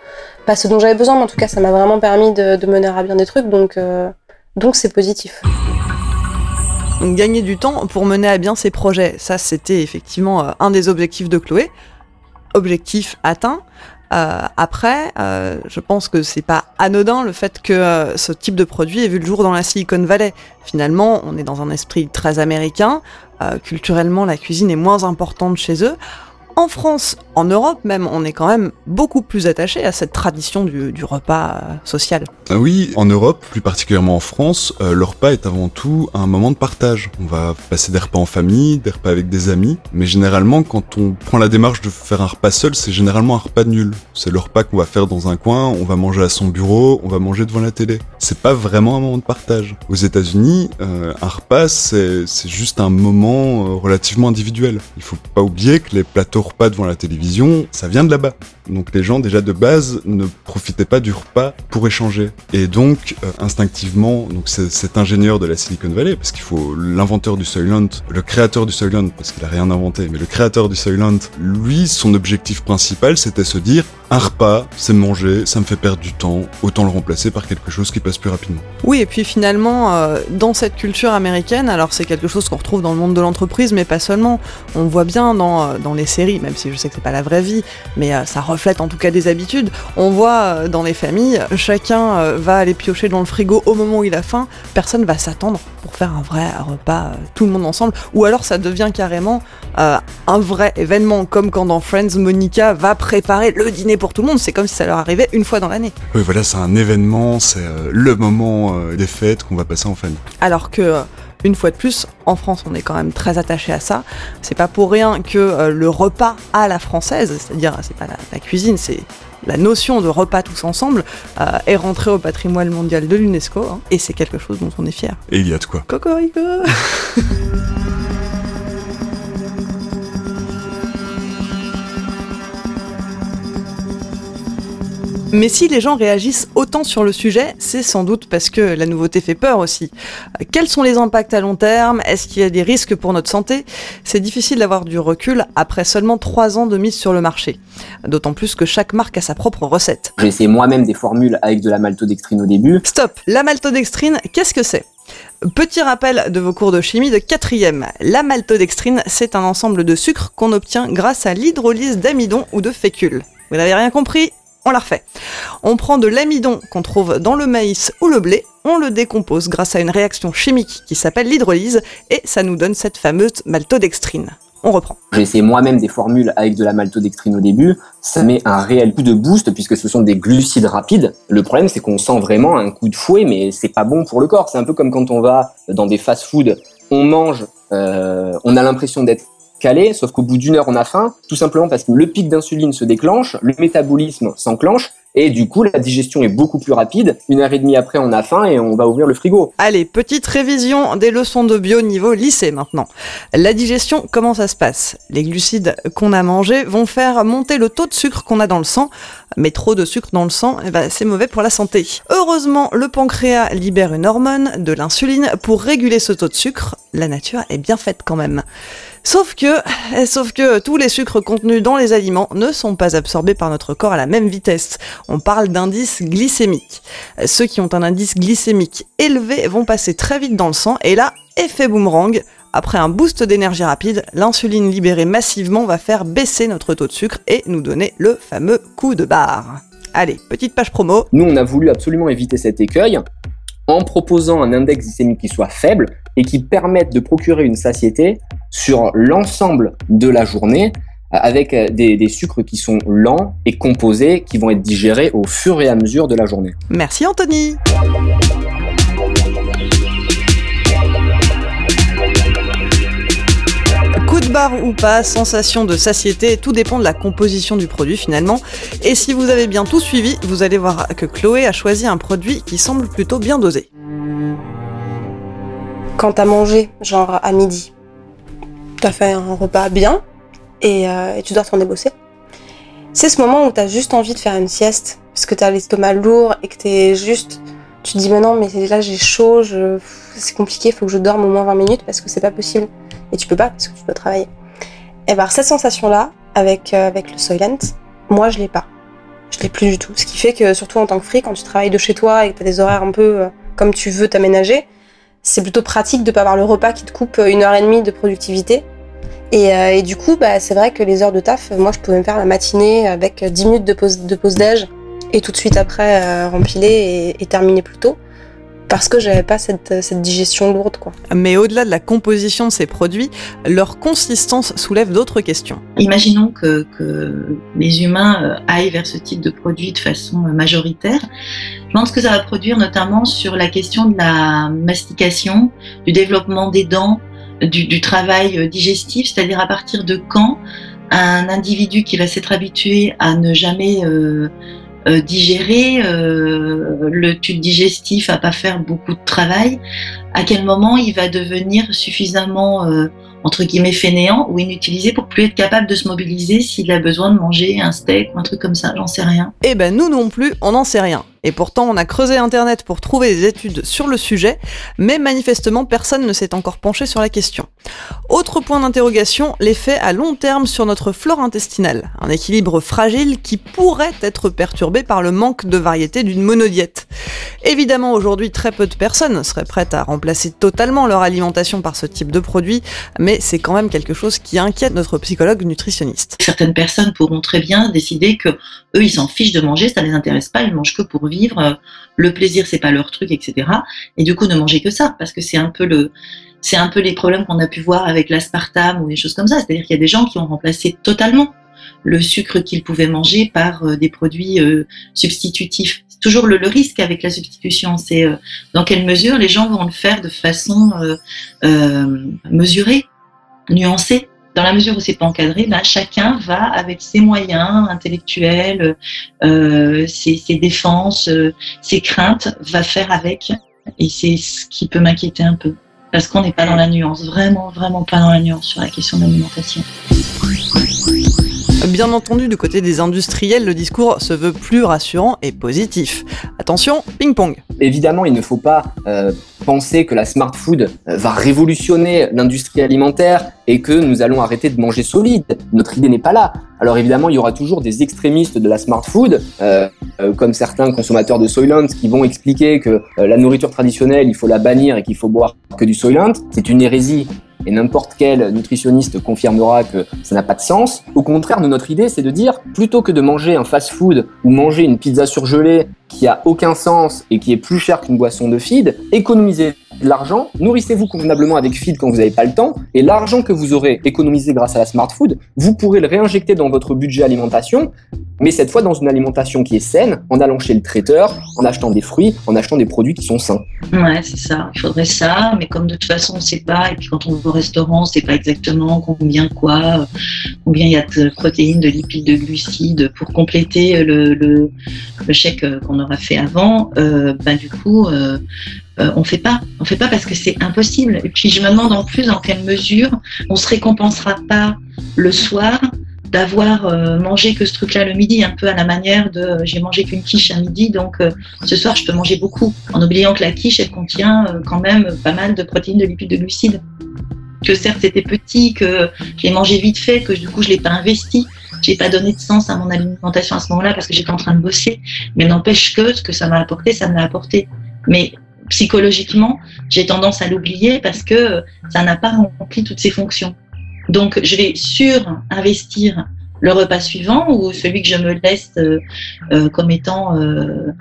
pas ce dont j'avais besoin, mais en tout cas ça m'a vraiment permis de, mener à bien des trucs, donc euh, donc c'est positif. Gagner du temps pour mener à bien ses projets, ça c'était effectivement euh, un des objectifs de Chloé. Objectif atteint. Euh, après, euh, je pense que c'est pas anodin le fait que euh, ce type de produit ait vu le jour dans la Silicon Valley. Finalement, on est dans un esprit très américain. Culturellement, la cuisine est moins importante chez eux. En France, en Europe même, on est quand même beaucoup plus attaché à cette tradition du, repas euh, social. Ah oui, en Europe, plus particulièrement en France, euh, le repas est avant tout un moment de partage. On va passer des repas en famille, des repas avec des amis, mais généralement quand on prend la démarche de faire un repas seul, c'est généralement un repas nul. C'est le repas qu'on va faire dans un coin, on va manger à son bureau, on va manger devant la télé. C'est pas vraiment un moment de partage. Aux États-Unis, euh, un repas c'est juste un moment relativement individuel. Il faut pas oublier que les plateaux repas devant la télévision, ça vient de là-bas. Donc les gens déjà de base ne profitaient pas du repas pour échanger. Et donc euh, instinctivement, donc cet ingénieur de la Silicon Valley, parce qu'il faut l'inventeur du Soylent, le créateur du Soylent, parce qu'il a rien inventé, mais le créateur du Soylent, lui, son objectif principal, c'était se dire Un repas, c'est manger, ça me fait perdre du temps, autant le remplacer par quelque chose qui passe plus rapidement. Oui, et puis finalement, euh, dans cette culture américaine, alors c'est quelque chose qu'on retrouve dans le monde de l'entreprise, mais pas seulement. On voit bien dans, euh, dans les séries, même si je sais que c'est pas la vraie vie, mais euh, ça reflète en tout cas des habitudes. On voit euh, dans les familles, chacun euh, va aller piocher dans le frigo au moment où il a faim, personne va s'attendre pour faire un vrai repas, tout le monde ensemble, ou alors ça devient carrément euh, un vrai événement, comme quand dans Friends, Monica va préparer le dîner pour tout le monde, c'est comme si ça leur arrivait une fois dans l'année. Oui, voilà, c'est un événement, c'est euh, le moment euh, des fêtes qu'on va passer en famille. Alors que, une fois de plus, en France, on est quand même très attaché à ça. C'est pas pour rien que euh, le repas à la française, c'est-à-dire, c'est pas la, la cuisine, c'est la notion de repas tous ensemble, euh, est rentrée au patrimoine mondial de l'UNESCO, hein, et c'est quelque chose dont on est fier. Et il y a de quoi. Cocorico Mais si les gens réagissent autant sur le sujet, c'est sans doute parce que la nouveauté fait peur aussi. Quels sont les impacts à long terme? Est-ce qu'il y a des risques pour notre santé? C'est difficile d'avoir du recul après seulement trois ans de mise sur le marché. D'autant plus que chaque marque a sa propre recette. J'ai essayé moi-même des formules avec de la maltodextrine au début. Stop La maltodextrine, qu'est-ce que c'est? Petit rappel de vos cours de chimie de quatrième. La maltodextrine, c'est un ensemble de sucres qu'on obtient grâce à l'hydrolyse d'amidon ou de fécule. Vous n'avez rien compris? On la refait. On prend de l'amidon qu'on trouve dans le maïs ou le blé, on le décompose grâce à une réaction chimique qui s'appelle l'hydrolyse et ça nous donne cette fameuse maltodextrine. On reprend. J'ai essayé moi-même des formules avec de la maltodextrine au début. Ça met un réel coup de boost puisque ce sont des glucides rapides. Le problème, c'est qu'on sent vraiment un coup de fouet, mais c'est pas bon pour le corps. C'est un peu comme quand on va dans des fast-food, on mange, euh, on a l'impression d'être sauf qu'au bout d'une heure, on a faim, tout simplement parce que le pic d'insuline se déclenche, le métabolisme s'enclenche, et du coup, la digestion est beaucoup plus rapide. Une heure et demie après, on a faim et on va ouvrir le frigo. Allez, petite révision des leçons de bio niveau lycée maintenant. La digestion, comment ça se passe? Les glucides qu'on a mangés vont faire monter le taux de sucre qu'on a dans le sang. Mais trop de sucre dans le sang, eh ben, c'est mauvais pour la santé. Heureusement, le pancréas libère une hormone, de l'insuline, pour réguler ce taux de sucre. La nature est bien faite quand même. Sauf que, eh, sauf que tous les sucres contenus dans les aliments ne sont pas absorbés par notre corps à la même vitesse. On parle d'indice glycémique. Ceux qui ont un indice glycémique élevé vont passer très vite dans le sang et là, effet boomerang. Après un boost d'énergie rapide, l'insuline libérée massivement va faire baisser notre taux de sucre et nous donner le fameux coup de barre. Allez, petite page promo. Nous, on a voulu absolument éviter cet écueil en proposant un index glycémique qui soit faible et qui permette de procurer une satiété sur l'ensemble de la journée euh, avec euh, des, des, sucres qui sont lents et composés qui vont être digérés au fur et à mesure de la journée. Merci Anthony. Coup de barre ou pas, sensation de satiété, tout dépend de la composition du produit finalement. Et si vous avez bien tout suivi, vous allez voir que Chloé a choisi un produit qui semble plutôt bien dosé. Quand t'as mangé, genre à midi, t'as fait un repas bien et, euh, et tu dois retourner bosser. C'est ce moment où t'as juste envie de faire une sieste parce que t'as l'estomac lourd et que t'es juste. Tu te dis, mais non, mais là j'ai chaud, c'est compliqué, faut que je dorme au moins 20 minutes parce que c'est pas possible. Et tu peux pas parce que tu dois travailler. Et ben cette sensation-là, avec, euh, avec le Soylent, moi je l'ai pas. Je l'ai plus du tout. Ce qui fait que, surtout en tant que free, quand tu travailles de chez toi et que t'as des horaires un peu euh, comme tu veux t'aménager, c'est plutôt pratique de pas avoir le repas qui te coupe une heure et demie de productivité. Et, euh, et du coup, bah, c'est vrai que les heures de taf, moi je pouvais me faire la matinée avec 10 minutes de pause, de pause déj et tout de suite après euh, rempiler et, et terminer plus tôt parce que j'avais pas cette, cette, digestion lourde quoi. Mais au-delà de la composition de ces produits, leur consistance soulève d'autres questions. Imaginons que, que, les humains aillent vers ce type de produit de façon majoritaire. Je pense que ça va produire notamment sur la question de la mastication, du développement des dents, du, travail digestif, c'est-à-dire à partir de quand un individu qui va s'être habitué à ne jamais euh, euh, digérer, euh, le tube digestif à pas faire beaucoup de travail, à quel moment il va devenir suffisamment euh, entre guillemets fainéant ou inutilisé pour plus être capable de se mobiliser s'il a besoin de manger un steak ou un truc comme ça, j'en sais rien. Eh ben nous non plus, on n'en sait rien. Et pourtant, on a creusé Internet pour trouver des études sur le sujet, mais manifestement, personne ne s'est encore penché sur la question. Autre point d'interrogation, l'effet à long terme sur notre flore intestinale. Un équilibre fragile qui pourrait être perturbé par le manque de variété d'une monodiète. Évidemment, aujourd'hui, très peu de personnes seraient prêtes à remplacer totalement leur alimentation par ce type de produit, mais c'est quand même quelque chose qui inquiète notre psychologue nutritionniste. Certaines personnes pourront très bien décider que eux, ils s'en fichent de manger, ça les intéresse pas, ils mangent que pour vivre, euh, le plaisir, c'est pas leur truc, etc. Et du coup, ne manger que ça, parce que c'est un peu le, c'est un peu les problèmes qu'on a pu voir avec l'aspartame ou des choses comme ça. C'est-à-dire qu'il y a des gens qui ont remplacé totalement le sucre qu'ils pouvaient manger par euh, des produits euh, substitutifs. Toujours le, risque avec la substitution, c'est dans quelle mesure les gens vont le faire de façon mesurée, nuancée. Dans la mesure où c'est pas encadré, bah, chacun va avec ses moyens intellectuels, ses, ses, défenses, ses craintes, va faire avec. Et c'est ce qui peut m'inquiéter un peu parce qu'on n'est pas dans la nuance, vraiment, vraiment pas dans la nuance sur la question de l'alimentation. Bien entendu, du côté des industriels, le discours se veut plus rassurant et positif. Attention, ping-pong. Évidemment, il ne faut pas euh, penser que la smart food euh, va révolutionner l'industrie alimentaire et que nous allons arrêter de manger solide. Notre idée n'est pas là. Alors évidemment, il y aura toujours des extrémistes de la smart food, euh, comme certains consommateurs de Soylent qui vont expliquer que la nourriture traditionnelle, il faut la bannir et qu'il faut boire que du Soylent. C'est une hérésie et n'importe quel nutritionniste confirmera que ça n'a pas de sens. Au contraire, notre idée, c'est de dire, plutôt que de manger un fast-food ou manger une pizza surgelée qui a aucun sens et qui est plus cher qu'une boisson de feed, économisez de l'argent, nourrissez-vous convenablement avec feed quand vous n'avez pas le temps, et l'argent que vous aurez économisé grâce à la smart food, vous pourrez le réinjecter dans votre budget alimentation, mais cette fois dans une alimentation qui est saine, en allant chez le traiteur, en achetant des fruits, en achetant des produits qui sont sains. Ouais, c'est ça. Il faudrait ça, mais comme de toute façon on ne sait pas, et puis quand on va au restaurant, on ne sait pas exactement combien quoi, combien il y a de protéines, de lipides, de glucides pour compléter le, le, chèque qu'on aura fait avant. Euh, bah, du coup, euh, euh, on fait pas. On fait pas parce que c'est impossible. Et puis je me demande en plus dans quelle mesure on se récompensera pas le soir d'avoir euh, mangé que ce truc-là le midi, un peu à la manière de j'ai mangé qu'une quiche à midi, donc euh, ce soir je peux manger beaucoup, en oubliant que la quiche elle contient euh, quand même pas mal de protéines, de lipides, de glucides. Que certes c'était petit, que je l'ai mangé vite fait, que du coup je l'ai pas investi, j'ai pas donné de sens à mon alimentation à ce moment-là parce que j'étais en train de bosser, mais n'empêche que ce que ça m'a apporté, ça me l'a apporté. Mais psychologiquement, j'ai tendance à l'oublier parce que ça n'a pas rempli toutes ses fonctions. Donc, je vais sur-investir le repas suivant ou celui que je me laisse euh, euh, comme étant euh,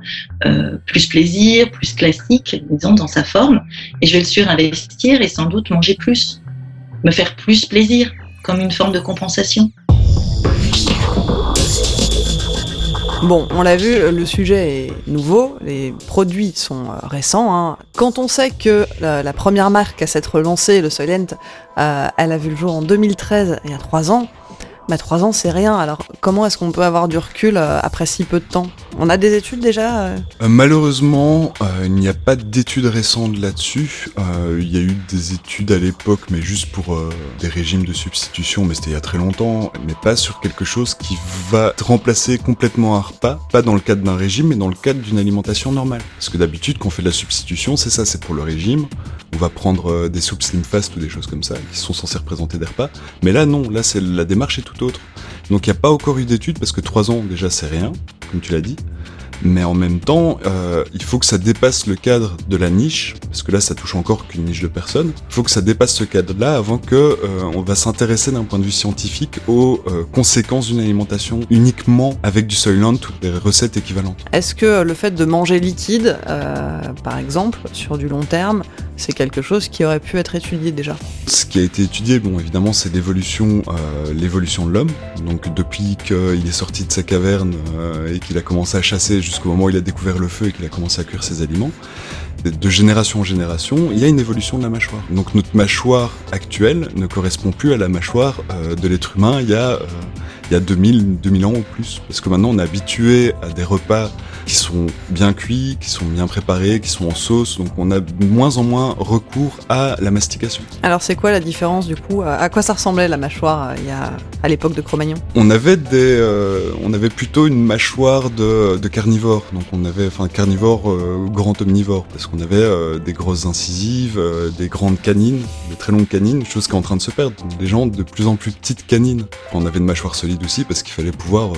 plus plaisir, plus classique, disons, dans sa forme, et je vais le surinvestir et sans doute manger plus, me faire plus plaisir, comme une forme de compensation. Bon, on l'a vu, le sujet est nouveau, les produits sont euh, récents. Hein. Quand on sait que la, la, première marque à s'être lancée, le Soylent, euh, elle a vu le jour en 2013, il y a trois ans, bah, 3 ans, c'est rien. Alors, comment est-ce qu'on peut avoir du recul euh, après si peu de temps? On a des études déjà euh? Euh, Malheureusement, il n'y a pas d'études récentes là-dessus. Il y a eu des études à l'époque, mais juste pour des régimes de substitution, mais c'était il y a très longtemps, mais pas sur quelque chose qui va remplacer complètement un repas, pas dans le cadre d'un régime, mais dans le cadre d'une alimentation normale. Parce que d'habitude, quand on fait de la substitution, c'est ça, c'est pour le régime. On va prendre des soupes slim fast ou des choses comme ça, qui sont censées représenter des repas. Mais là, non, là, c'est la démarche est tout Donc il n'y a pas encore eu d'études parce que 3 ans déjà c'est rien, comme tu l'as dit. Mais en même temps, euh, il faut que ça dépasse le cadre de la niche, parce que là ça touche encore qu'une niche de personnes. Il faut que ça dépasse ce cadre-là avant que euh, on va s'intéresser d'un point de vue scientifique aux euh, conséquences d'une alimentation uniquement avec du Soylent ou des recettes équivalentes. Est-ce que le fait de manger liquide, euh, par exemple, sur du long terme, c'est quelque chose qui aurait pu être étudié déjà? Ce qui a été étudié, bon évidemment, c'est l'évolution, l'évolution de l'homme. Donc depuis qu'il est sorti de sa caverne et qu'il a commencé à chasser jusqu'au moment où il a découvert le feu et qu'il a commencé à cuire ses aliments. De génération en génération, il y a une évolution de la mâchoire. Donc notre mâchoire actuelle ne correspond plus à la mâchoire euh, de l'être humain il y a, euh, il y a 2000, 2000 ans ou plus. Parce que maintenant on est habitué à des repas qui sont bien cuits, qui sont bien préparés, qui sont en sauce, donc on a de moins en moins recours à la mastication. Alors c'est quoi la différence du coup À quoi ça ressemblait la mâchoire euh, il y a, à l'époque de Cro-Magnon? On avait des, euh, on avait plutôt une mâchoire de, de carnivore, donc on avait, enfin carnivore grand omnivore, parce qu'on avait euh, des grosses incisives, euh, des grandes canines, des très longues canines, chose qui est en train de se perdre. Les gens de plus en plus petites canines. On avait une mâchoire solide aussi parce qu'il fallait pouvoir euh,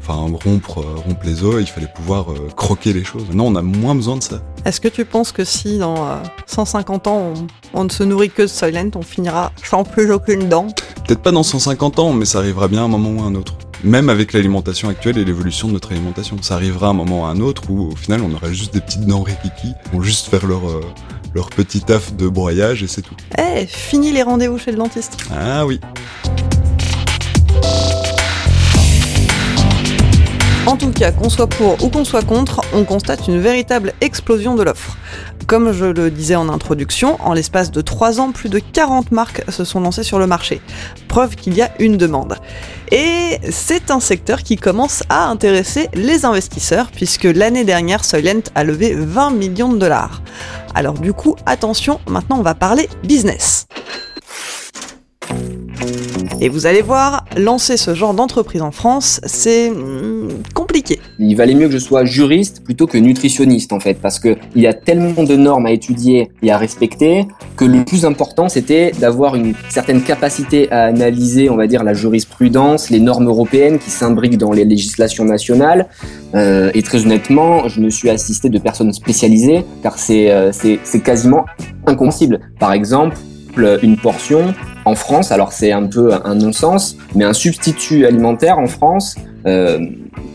enfin rompre, rompre les os, il fallait pouvoir euh, croquer les choses. Non, on a moins besoin de ça. Est-ce que tu penses que si dans euh, 150 ans on, on ne se nourrit que de Soylent, on finira sans plus aucune dent? Peut-être pas dans 150 ans, mais ça arrivera bien à un moment ou à un autre. Même avec l'alimentation actuelle et l'évolution de notre alimentation. Ça arrivera à un moment ou à un autre où au final on aura juste des petites rikiki, qui vont juste faire leur, euh, leur petit taf de broyage et c'est tout. Eh, fini les rendez-vous chez le dentiste. Ah oui. En tout cas, qu'on soit pour ou qu'on soit contre, on constate une véritable explosion de l'offre. Comme je le disais en introduction, en l'espace de 3 ans, plus de 40 marques se sont lancées sur le marché. Preuve qu'il y a une demande. Et c'est un secteur qui commence à intéresser les investisseurs, puisque l'année dernière, Soylent a levé 20 millions de dollars. Alors du coup, attention, maintenant on va parler business. Et vous allez voir, lancer ce genre d'entreprise en France, c'est hmm, compliqué. Il valait mieux que je sois juriste plutôt que nutritionniste en fait, parce que il y a tellement de normes à étudier et à respecter que le plus important c'était d'avoir une certaine capacité à analyser, on va dire, la jurisprudence, les normes européennes qui s'imbriquent dans les législations nationales. Euh, et très honnêtement, je me suis assisté de personnes spécialisées, car c'est euh, quasiment incompréhensible. Par exemple, une portion en France, alors c'est un peu un non-sens, mais un substitut alimentaire en France euh,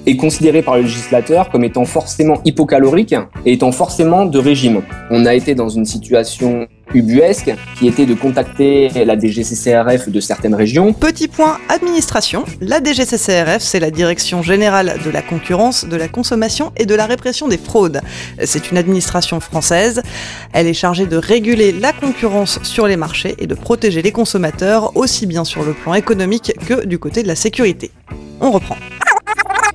est considéré par le législateur comme étant forcément hypocalorique et étant forcément de régime. On a été dans une situation ubuesque qui était de contacter la DGCCRF de certaines régions. Petit point administration, la DGCCRF c'est la Direction Générale de la Concurrence, de la Consommation et de la Répression des Fraudes. C'est une administration française, elle est chargée de réguler la concurrence sur les marchés et de protéger les consommateurs aussi bien sur le plan économique que du côté de la sécurité. On reprend.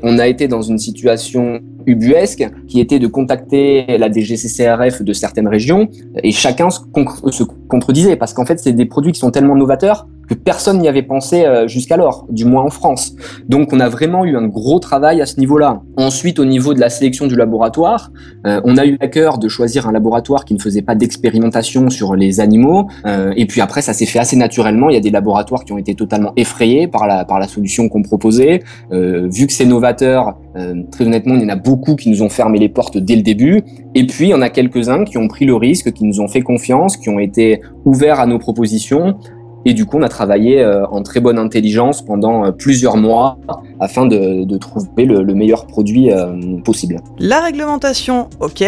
On a été dans une situation ubuesque qui était de contacter la DGCCRF de certaines régions et chacun se, con- se contredisait parce qu'en fait c'est des produits qui sont tellement novateurs que personne n'y avait pensé euh, jusqu'alors, du moins en France. Donc on a vraiment eu un gros travail à ce niveau-là. Ensuite au niveau de la sélection du laboratoire, euh, on a eu à cœur de choisir un laboratoire qui ne faisait pas d'expérimentation sur les animaux euh, et puis après ça s'est fait assez naturellement, il y a des laboratoires qui ont été totalement effrayés par la par la solution qu'on proposait. Vu que c'est novateur, très honnêtement, il y en a beaucoup qui nous ont fermé les portes dès le début. Et puis, il y en a quelques-uns qui ont pris le risque, qui nous ont fait confiance, qui ont été ouverts à nos propositions. Et du coup, on a travaillé euh, en très bonne intelligence pendant euh, plusieurs mois afin de, de trouver le, le meilleur produit euh, possible. La réglementation, ok.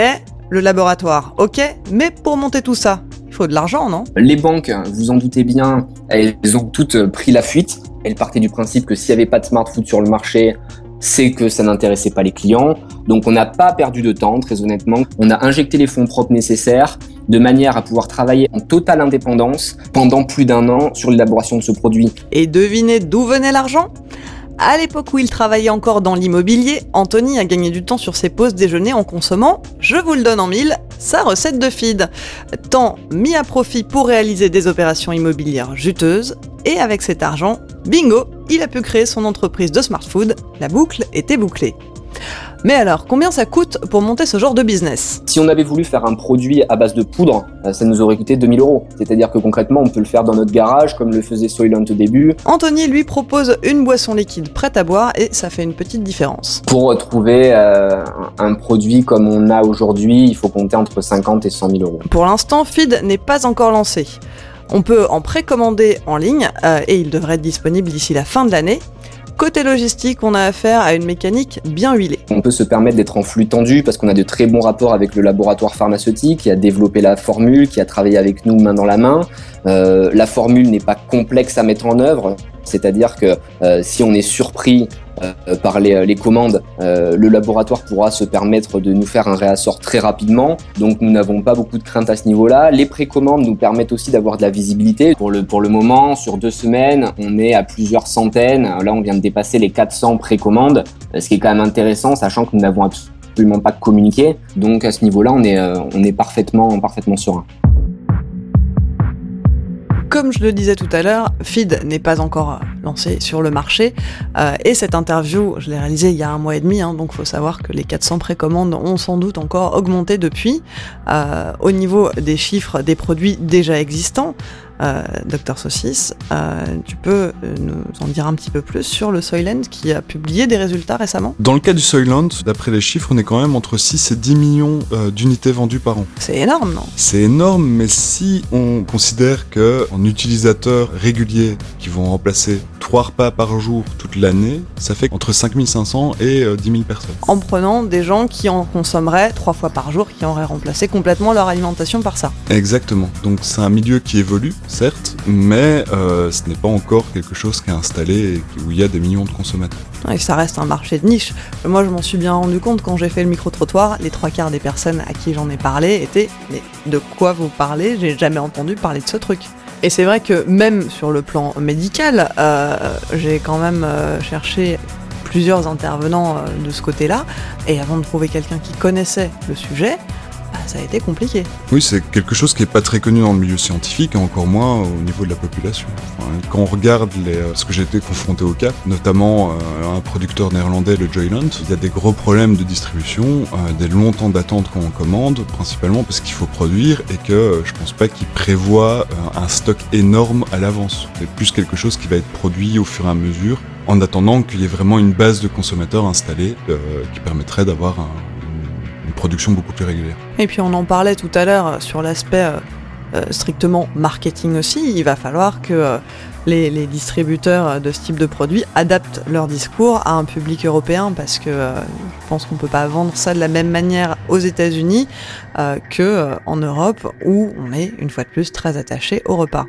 Le laboratoire, ok. Mais pour monter tout ça, il faut de l'argent, non? Les banques, vous en doutez bien, elles ont toutes pris la fuite. Elles partaient du principe que s'il n'y avait pas de smart food sur le marché, c'est que ça n'intéressait pas les clients. Donc on n'a pas perdu de temps, très honnêtement. On a injecté les fonds propres nécessaires de manière à pouvoir travailler en totale indépendance pendant plus d'un an sur l'élaboration de ce produit. Et devinez d'où venait l'argent? À l'époque où il travaillait encore dans l'immobilier, Anthony a gagné du temps sur ses pauses déjeuner en consommant, je vous le donne en mille, sa recette de feed. Temps mis à profit pour réaliser des opérations immobilières juteuses, et avec cet argent, bingo, il a pu créer son entreprise de smart food, la boucle était bouclée. Mais alors, combien ça coûte pour monter ce genre de business? Si on avait voulu faire un produit à base de poudre, euh, ça nous aurait coûté 2000 euros. C'est-à-dire que concrètement, on peut le faire dans notre garage, comme le faisait Soylent au début. Anthony lui propose une boisson liquide prête à boire et ça fait une petite différence. Pour retrouver euh, un produit comme on a aujourd'hui, il faut compter entre 50 et 100 000 euros. Pour l'instant, Feed n'est pas encore lancé. On peut en précommander en ligne euh, et il devrait être disponible d'ici la fin de l'année. Côté logistique, on a affaire à une mécanique bien huilée. On peut se permettre d'être en flux tendu parce qu'on a de très bons rapports avec le laboratoire pharmaceutique qui a développé la formule, qui a travaillé avec nous main dans la main. Euh, la formule n'est pas complexe à mettre en œuvre, c'est-à-dire que euh, si on est surpris par les, les commandes, euh, le laboratoire pourra se permettre de nous faire un réassort très rapidement. Donc nous n'avons pas beaucoup de crainte à ce niveau-là. Les précommandes nous permettent aussi d'avoir de la visibilité. Pour le, pour le moment, sur deux semaines, on est à plusieurs centaines. Là, on vient de dépasser les 400 précommandes, ce qui est quand même intéressant, sachant que nous n'avons absolument pas communiqué. Donc à ce niveau-là, on est, euh, on est parfaitement, parfaitement serein. Comme je le disais tout à l'heure, Feed n'est pas encore lancé sur le marché. Euh, et cette interview, je l'ai réalisée il y a un mois et demi, hein, donc faut savoir que les 400 précommandes ont sans doute encore augmenté depuis. Euh, au niveau des chiffres des produits déjà existants, Docteur Saucisse, euh, tu peux euh, nous en dire un petit peu plus sur le Soylent qui a publié des résultats récemment? Dans le cas du Soylent, d'après les chiffres, on est quand même entre 6 et 10 millions euh, d'unités vendues par an. C'est énorme, non? C'est énorme, mais si on considère que en utilisateurs réguliers qui vont remplacer 3 repas par jour toute l'année, ça fait entre 5500 et euh, 10 000 personnes. En prenant des gens qui en consommeraient trois fois par jour, qui auraient remplacé complètement leur alimentation par ça. Exactement. Donc c'est un milieu qui évolue, certes, mais euh, ce n'est pas encore quelque chose qui est installé et où il y a des millions de consommateurs. Et ça reste un marché de niche. Moi, je m'en suis bien rendu compte quand j'ai fait le micro-trottoir. Les trois quarts des personnes à qui j'en ai parlé étaient Mais de quoi vous parlez? J'ai jamais entendu parler de ce truc. Et c'est vrai que même sur le plan médical, euh, j'ai quand même euh, cherché plusieurs intervenants euh, de ce côté-là. Et avant de trouver quelqu'un qui connaissait le sujet, ça a été compliqué. Oui, c'est quelque chose qui n'est pas très connu dans le milieu scientifique et encore moins au niveau de la population. Quand on regarde euh, ce que j'ai été confronté au cas, notamment euh, un producteur néerlandais, le Joyland, il y a des gros problèmes de distribution, euh, des longs temps d'attente quand on commande, principalement parce qu'il faut produire et que euh, je pense pas qu'il prévoit euh, un stock énorme à l'avance. C'est plus quelque chose qui va être produit au fur et à mesure en attendant qu'il y ait vraiment une base de consommateurs installée euh, qui permettrait d'avoir un- une- production beaucoup plus régulière. Et puis on en parlait tout à l'heure euh, sur l'aspect euh, euh, strictement marketing aussi. Il va falloir que les, distributeurs de ce type de produit adaptent leur discours à un public européen parce que je pense qu'on peut pas vendre ça de la même manière aux États-Unis euh, que euh, en Europe où on est une fois de plus très attaché au repas.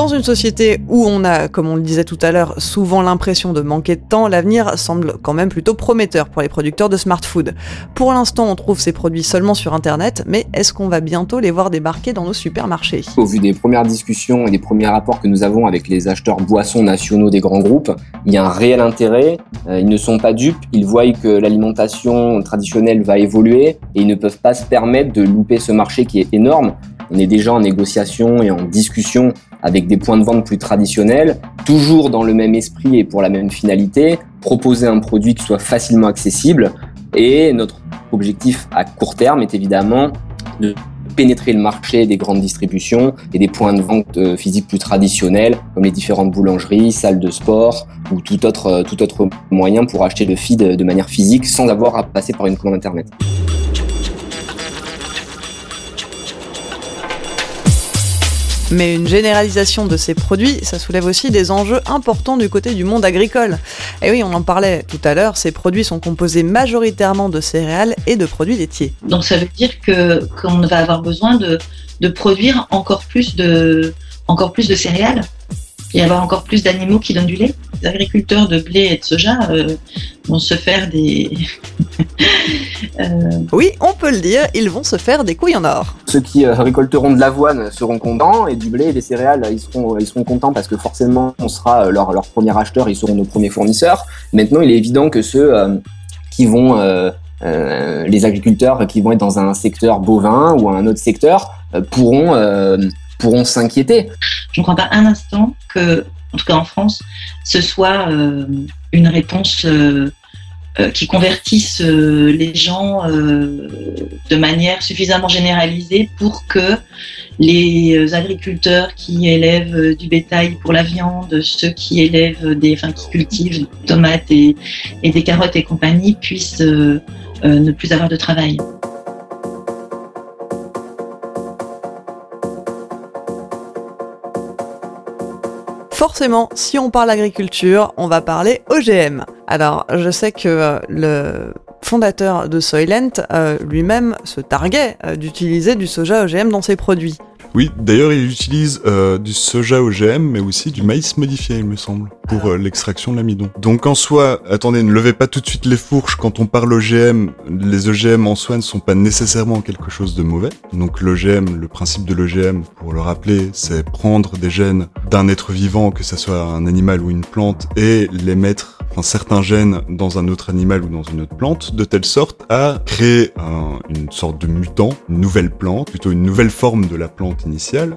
Dans une société où on a, comme on le disait tout à l'heure, souvent l'impression de manquer de temps, l'avenir semble quand même plutôt prometteur pour les producteurs de smart food. Pour l'instant, on trouve ces produits seulement sur Internet, mais est-ce qu'on va bientôt les voir débarquer dans nos supermarchés? Au vu des premières discussions et des premiers rapports que nous avons avec les acheteurs boissons nationaux des grands groupes, il y a un réel intérêt. Euh, ils ne sont pas dupes, ils voient que l'alimentation traditionnelle va évoluer et ils ne peuvent pas se permettre de louper ce marché qui est énorme. On est déjà en négociation et en discussion avec des points de vente plus traditionnels, toujours dans le même esprit et pour la même finalité, proposer un produit qui soit facilement accessible. Et notre objectif à court terme est évidemment de pénétrer le marché des grandes distributions et des points de vente euh, physiques plus traditionnels, comme les différentes boulangeries, salles de sport ou tout autre, euh, tout autre moyen pour acheter le feed de manière physique sans avoir à passer par une commande Internet. Mais une généralisation de ces produits, ça soulève aussi des enjeux importants du côté du monde agricole. Et oui, on en parlait tout à l'heure, ces produits sont composés majoritairement de céréales et de produits laitiers. Donc ça veut dire qu'on va avoir besoin de, de produire encore plus de encore plus de céréales? Et avoir encore plus d'animaux qui donnent du lait. Les agriculteurs de blé et de soja euh, vont se faire des euh, Oui, on peut le dire, ils vont se faire des couilles en or. Ceux qui euh, récolteront de l'avoine seront contents et du blé et des céréales, ils seront, ils seront contents parce que forcément, on sera leur, leur premier acheteur, ils seront nos premiers fournisseurs. Maintenant, il est évident que ceux euh, qui vont, euh, euh, les agriculteurs qui vont être dans un secteur bovin ou un autre secteur, euh, pourront, euh, pourront s'inquiéter. je ne crois pas un instant que, en tout cas en France, ce soit euh, une réponse euh, euh, qui convertisse les gens de manière suffisamment généralisée pour que les agriculteurs qui élèvent du bétail pour la viande, ceux qui élèvent des, enfin qui cultivent des tomates et, des carottes et compagnie puissent ne plus avoir de travail. Forcément, si on parle agriculture, on va parler OGM. Alors, je sais que euh, le fondateur de Soylent, euh, lui-même se targuait euh, d'utiliser du soja OGM dans ses produits. Oui, d'ailleurs, il utilise du soja OGM, mais aussi du maïs modifié, il me semble, euh, l'extraction de l'amidon. Donc en soi, attendez, ne levez pas tout de suite les fourches. Quand on parle OGM, les OGM en soi ne sont pas nécessairement quelque chose de mauvais. Donc l'OGM, le principe de l'OGM, pour le rappeler, c'est prendre des gènes d'un être vivant, que ce soit un animal ou une plante, et les mettre enfin, certains gènes dans un autre animal ou dans une autre plante, de telle sorte à créer un- une sorte de mutant, une nouvelle plante, plutôt une nouvelle forme de la plante initiale,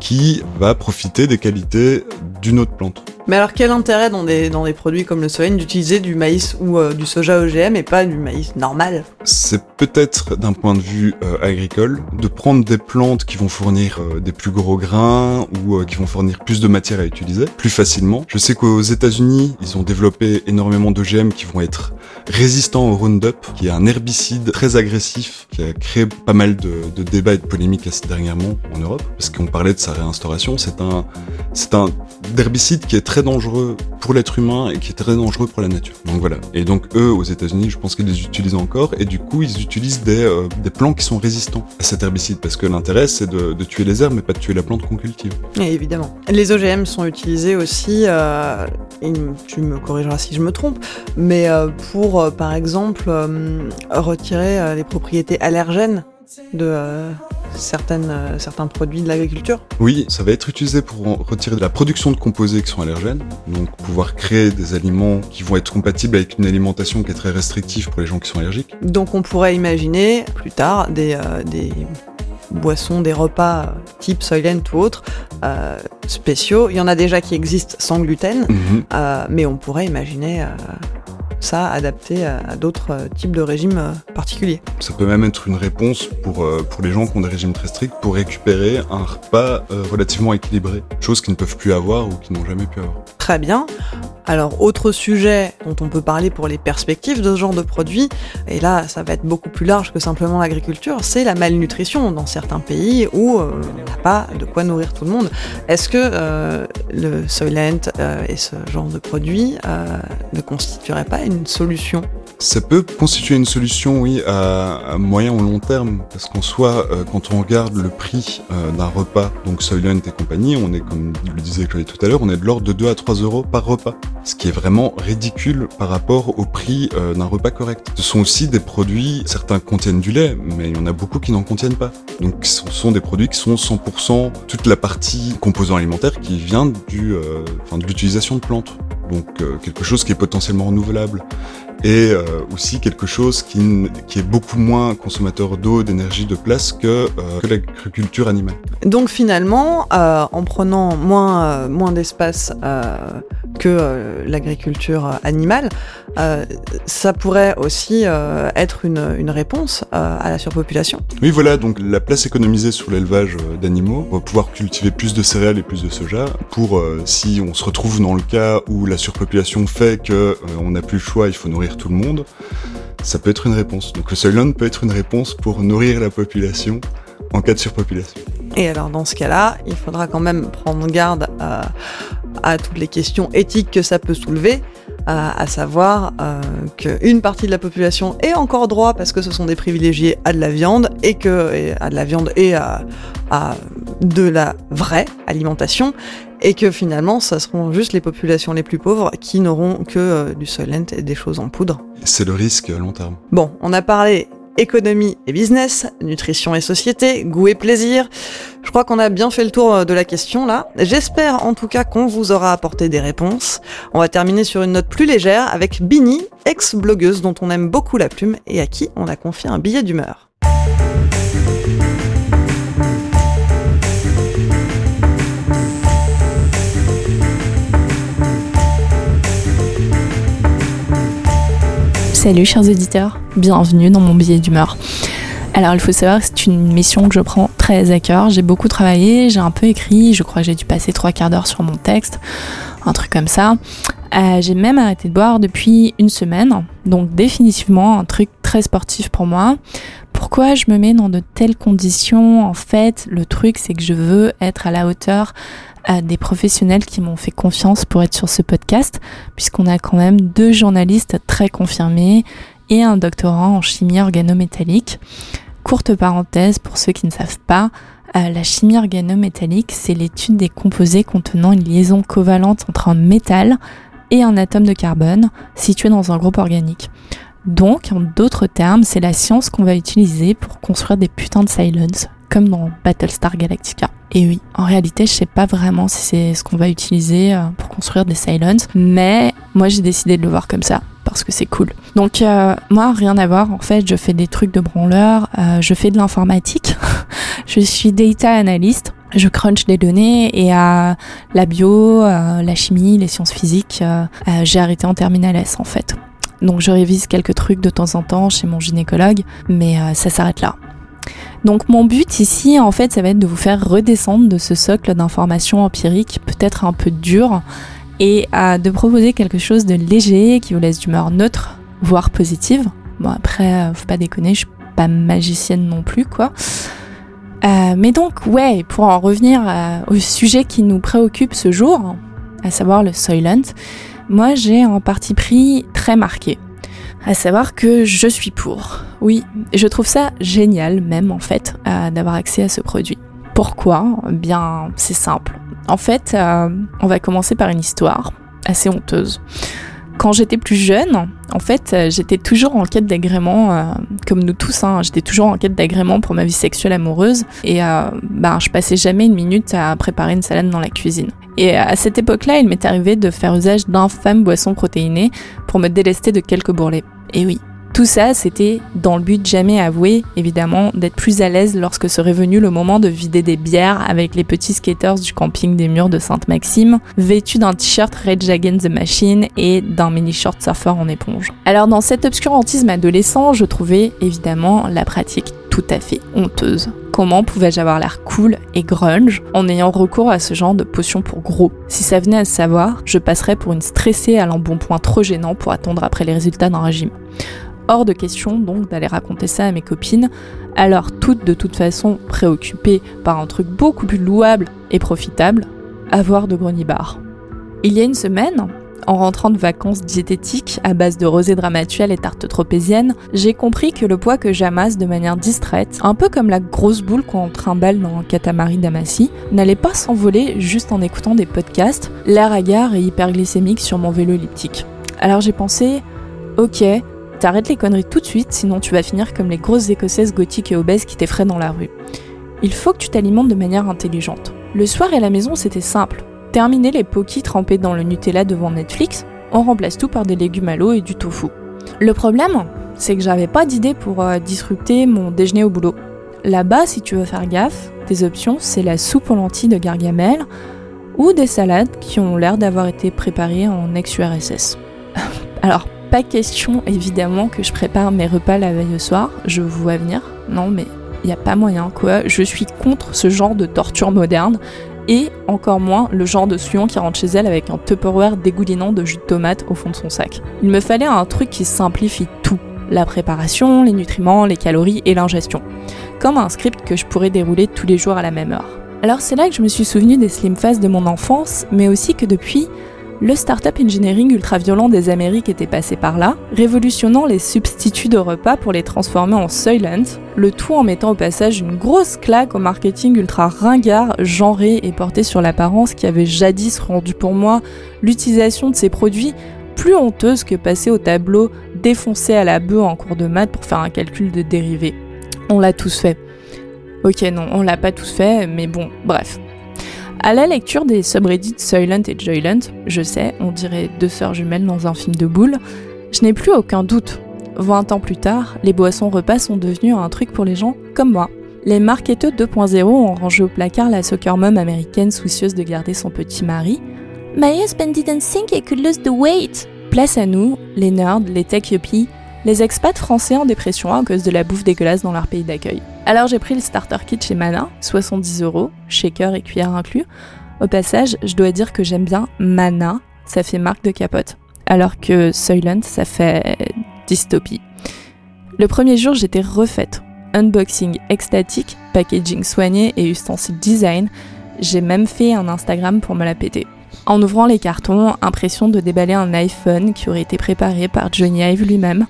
qui va profiter des qualités d'une autre plante. Mais alors quel intérêt dans des, dans des produits comme le Soylent d'utiliser du maïs ou euh, du soja OGM et pas du maïs normal? C'est peut-être d'un point de vue euh, agricole de prendre des plantes qui vont fournir euh, des plus gros grains ou qui vont fournir plus de matière à utiliser plus facilement. Je sais qu'aux États-Unis, ils ont développé énormément d'OGM qui vont être résistants au Roundup, qui est un herbicide très agressif qui a créé pas mal de, débats et de polémiques assez dernièrement en Europe parce qu'on parlait de sa réinstauration. C'est un c'est un herbicide qui est très dangereux pour l'être humain et qui est très dangereux pour la nature. Donc voilà. Et donc eux, aux États-Unis, je pense qu'ils les utilisent encore et du coup, ils utilisent des, euh, des plants qui sont résistants à cet herbicide parce que l'intérêt, c'est de, tuer les herbes mais pas de tuer la plante qu'on cultive. Et évidemment. Les OGM sont utilisés aussi, euh, tu me corrigeras si je me trompe, mais euh, pour, euh, par exemple, euh, retirer euh, les propriétés allergènes de certaines, euh, certains produits de l'agriculture. Oui, ça va être utilisé pour retirer de la production de composés qui sont allergènes, donc pouvoir créer des aliments qui vont être compatibles avec une alimentation qui est très restrictive pour les gens qui sont allergiques. Donc on pourrait imaginer plus tard des, euh, des boissons, des repas euh, type Soylent ou autres spéciaux. Il y en a déjà qui existent sans gluten, Mhm. mais on pourrait imaginer ça adapté à, d'autres euh, types de régimes euh, particuliers. Ça peut même être une réponse pour, euh, pour les gens qui ont des régimes très stricts pour récupérer un repas relativement équilibré, chose qu'ils ne peuvent plus avoir ou qu'ils n'ont jamais pu avoir. Très bien. Alors, autre sujet dont on peut parler pour les perspectives de ce genre de produit, et là, ça va être beaucoup plus large que simplement l'agriculture, c'est la malnutrition dans certains pays où euh, on n'a pas de quoi nourrir tout le monde. Est-ce que euh, le Soylent euh, et ce genre de produit euh, ne constitueraient pas une solution? Ça peut constituer une solution, oui, à, moyen ou long terme, parce qu'en soi, quand on regarde le prix d'un repas, donc Soylent et compagnie, on est, comme le disait Chloé tout à l'heure, on est de l'ordre de 2 à 3 euros par repas, ce qui est vraiment ridicule par rapport au prix euh, d'un repas correct. Ce sont aussi des produits, certains contiennent du lait, mais il y en a beaucoup qui n'en contiennent pas. Donc ce sont des produits qui sont 100% toute la partie composant alimentaire qui vient du, euh, de l'utilisation de plantes. Donc euh, quelque chose qui est potentiellement renouvelable et euh, aussi quelque chose qui, est beaucoup moins consommateur d'eau, d'énergie, de place que, euh, que l'agriculture animale. Donc finalement, euh, en prenant moins, moins d'espace que l'agriculture animale, ça pourrait aussi être une, une réponse à la surpopulation. Oui, voilà, donc la place économisée sur l'élevage d'animaux, on va pouvoir cultiver plus de céréales et plus de soja pour, si on se retrouve dans le cas où la surpopulation fait que on n'a plus le choix, il faut nourrir tout le monde, ça peut être une réponse. Donc le Soylent peut être une réponse pour nourrir la population en cas de surpopulation. Et alors dans ce cas-là, il faudra quand même prendre garde à, à toutes les questions éthiques que ça peut soulever, à, à savoir euh, qu'une partie de la population ait encore droit, parce que ce sont des privilégiés, à de la viande, et que à de la viande et à de la vraie alimentation, et que finalement, ça seront juste les populations les plus pauvres qui n'auront que euh, du Soylent et des choses en poudre. C'est le risque à long terme. Bon, on a parlé économie et business, nutrition et société, goût et plaisir. Je crois qu'on a bien fait le tour euh, de la question là. J'espère en tout cas qu'on vous aura apporté des réponses. On va terminer sur une note plus légère avec Bini, ex-blogueuse dont on aime beaucoup la plume et à qui on a confié un billet d'humeur. Salut chers auditeurs, bienvenue dans mon billet d'humeur. Alors il faut savoir que c'est une mission que je prends très à cœur. J'ai beaucoup travaillé, j'ai un peu écrit, je crois que j'ai dû passer trois quarts d'heure sur mon texte, un truc comme ça. Euh, j'ai même arrêté de boire depuis une semaine, donc définitivement un truc très sportif pour moi. Pourquoi je me mets dans de telles conditions? En fait, le truc c'est que je veux être à la hauteur à des professionnels qui m'ont fait confiance pour être sur ce podcast, puisqu'on a quand même deux journalistes très confirmés et un doctorat en chimie organométallique. Courte parenthèse pour ceux qui ne savent pas, euh, la chimie organométallique, c'est l'étude des composés contenant une liaison covalente entre un métal un atome de carbone situé dans un groupe organique. Donc, en d'autres termes, c'est la science qu'on va utiliser pour construire des putains de Cylons, comme dans Battlestar Galactica. Et oui, en réalité, je sais pas vraiment si c'est ce qu'on va utiliser euh, pour construire des Cylons, mais moi j'ai décidé de le voir comme ça parce que c'est cool. Donc euh, moi, rien à voir. En fait, je fais des trucs de branleur, euh, je fais de l'informatique, je suis data analyst. Je crunch des données et à la bio, la chimie, les sciences physiques, j'ai arrêté en terminale S en fait. Donc je révise quelques trucs de temps en temps chez mon gynécologue, mais ça s'arrête là. Donc mon but ici, en fait, ça va être de vous faire redescendre de ce socle d'informations empiriques, peut-être un peu dur, et de proposer quelque chose de léger qui vous laisse d'humeur neutre, voire positive. Bon après, euh, faut pas déconner, je suis pas magicienne non plus, quoi. Euh, mais donc, ouais, pour en revenir euh, au sujet qui nous préoccupe ce jour, à savoir le Soylent, moi j'ai un parti pris très marqué à savoir que je suis pour. Oui, je trouve ça génial même en fait euh, d'avoir accès à ce produit. Pourquoi? Bien, c'est simple. En fait, on va commencer par une histoire assez honteuse. Quand j'étais plus jeune, en fait, euh, j'étais toujours en quête d'agrément, comme nous tous, hein, j'étais toujours en quête d'agrément pour ma vie sexuelle amoureuse, et ben, je passais jamais une minute à préparer une salade dans la cuisine. Et à cette époque-là, il m'est arrivé de faire usage d'infâmes boissons protéinées pour me délester de quelques bourrelets. Et oui, tout ça, c'était dans le but jamais avoué, évidemment, d'être plus à l'aise lorsque serait venu le moment de vider des bières avec les petits skaters du camping des murs de Sainte-Maxime, vêtus d'un t-shirt Red Against the Machine et d'un mini short surfer en éponge. Alors dans cet obscurantisme adolescent, je trouvais évidemment la pratique tout à fait honteuse. Comment pouvais-je avoir l'air cool et grunge en ayant recours à ce genre de potion pour gros? Si ça venait à se savoir, je passerais pour une stressée à l'embonpoint trop gênant pour attendre après les résultats d'un régime. Hors de question donc d'aller raconter ça à mes copines, alors toutes de toute façon préoccupées par un truc beaucoup plus louable et profitable, avoir de grenier bar. Il y a une semaine, en rentrant de vacances diététiques à base de rosée dramatuelle et tarte tropézienne, j'ai compris que le poids que j'amasse de manière distraite, un peu comme la grosse boule qu'on trimballe dans un catamaran d'amassis, n'allait pas s'envoler juste en écoutant des podcasts, l'air hagard et hyperglycémique sur mon vélo elliptique. Alors j'ai pensé, ok, t'arrêtes les conneries tout de suite, sinon tu vas finir comme les grosses écossaises gothiques et obèses qui t'effraient dans la rue. Il faut que tu t'alimentes de manière intelligente. Le soir à la maison, c'était simple. Terminer les pokis trempés dans le Nutella devant Netflix, on remplace tout par des légumes à l'eau et du tofu. Le problème, c'est que j'avais pas d'idée pour euh, disrupter mon déjeuner au boulot. Là-bas, si tu veux faire gaffe, tes options, c'est la soupe aux lentilles de Gargamel ou des salades qui ont l'air d'avoir été préparées en ex-URSS. Alors, pas question évidemment que je prépare mes repas la veille au soir, je vous vois venir. Non, mais il n'y a pas moyen quoi. Je suis contre ce genre de torture moderne et encore moins le genre de suyon qui rentre chez elle avec un Tupperware dégoulinant de jus de tomate au fond de son sac. Il me fallait un truc qui simplifie tout. La préparation, les nutriments, les calories et l'ingestion. Comme un script que je pourrais dérouler tous les jours à la même heure. Alors c'est là que je me suis souvenu des slim de mon enfance, mais aussi que depuis, le startup engineering ultra violent des Amériques était passé par là, révolutionnant les substituts de repas pour les transformer en Soylent, le tout en mettant au passage une grosse claque au marketing ultra ringard, genré et porté sur l'apparence qui avait jadis rendu pour moi l'utilisation de ces produits plus honteuse que passer au tableau défoncé à la bœuf en cours de maths pour faire un calcul de dérivés. On l'a tous fait. Ok, non, on l'a pas tous fait, mais bon, bref. À la lecture des subreddits Soylent et Joylent, je sais, on dirait deux sœurs jumelles dans un film de boules, je n'ai plus aucun doute. 20 ans plus tard, les boissons repas sont devenues un truc pour les gens comme moi. Les marketeux 2.0 ont rangé au placard la soccer mom américaine soucieuse de garder son petit mari. My husband didn't think I could lose the weight. Place à nous, les nerds, les tech yuppies, les expats français en dépression à cause de la bouffe dégueulasse dans leur pays d'accueil. Alors j'ai pris le starter kit chez Mana, 70 euros, shaker et cuillère inclus. Au passage, je dois dire que j'aime bien Mana, ça fait marque de capote, alors que Soylent, ça fait dystopie. Le premier jour, j'étais refaite. Unboxing extatique, packaging soigné et ustensile design. J'ai même fait un Instagram pour me la péter. En ouvrant les cartons, impression de déballer un iPhone qui aurait été préparé par Johnny Ive lui-même.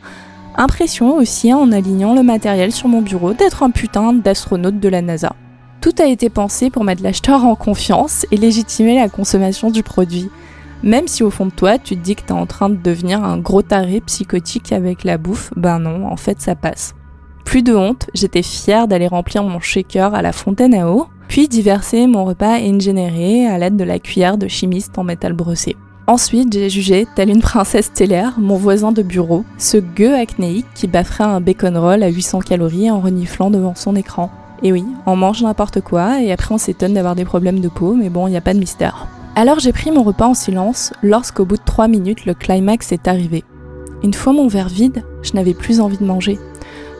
Impression aussi en alignant le matériel sur mon bureau d'être un putain d'astronaute de la NASA. Tout a été pensé pour mettre l'acheteur en confiance et légitimer la consommation du produit. Même si au fond de toi, tu te dis que t'es en train de devenir un gros taré psychotique avec la bouffe, ben non, en fait ça passe. Plus de honte, j'étais fière d'aller remplir mon shaker à la fontaine à eau, puis d'y verser mon repas ingénéré à l'aide de la cuillère de chimiste en métal brossé. Ensuite, j'ai jugé, telle une princesse stellaire, mon voisin de bureau, ce gueux acnéique qui bafferait un bacon roll à 800 calories en reniflant devant son écran. Et oui, on mange n'importe quoi et après on s'étonne d'avoir des problèmes de peau, mais bon, il n'y a pas de mystère. Alors j'ai pris mon repas en silence lorsqu'au bout de 3 minutes le climax est arrivé. Une fois mon verre vide, je n'avais plus envie de manger.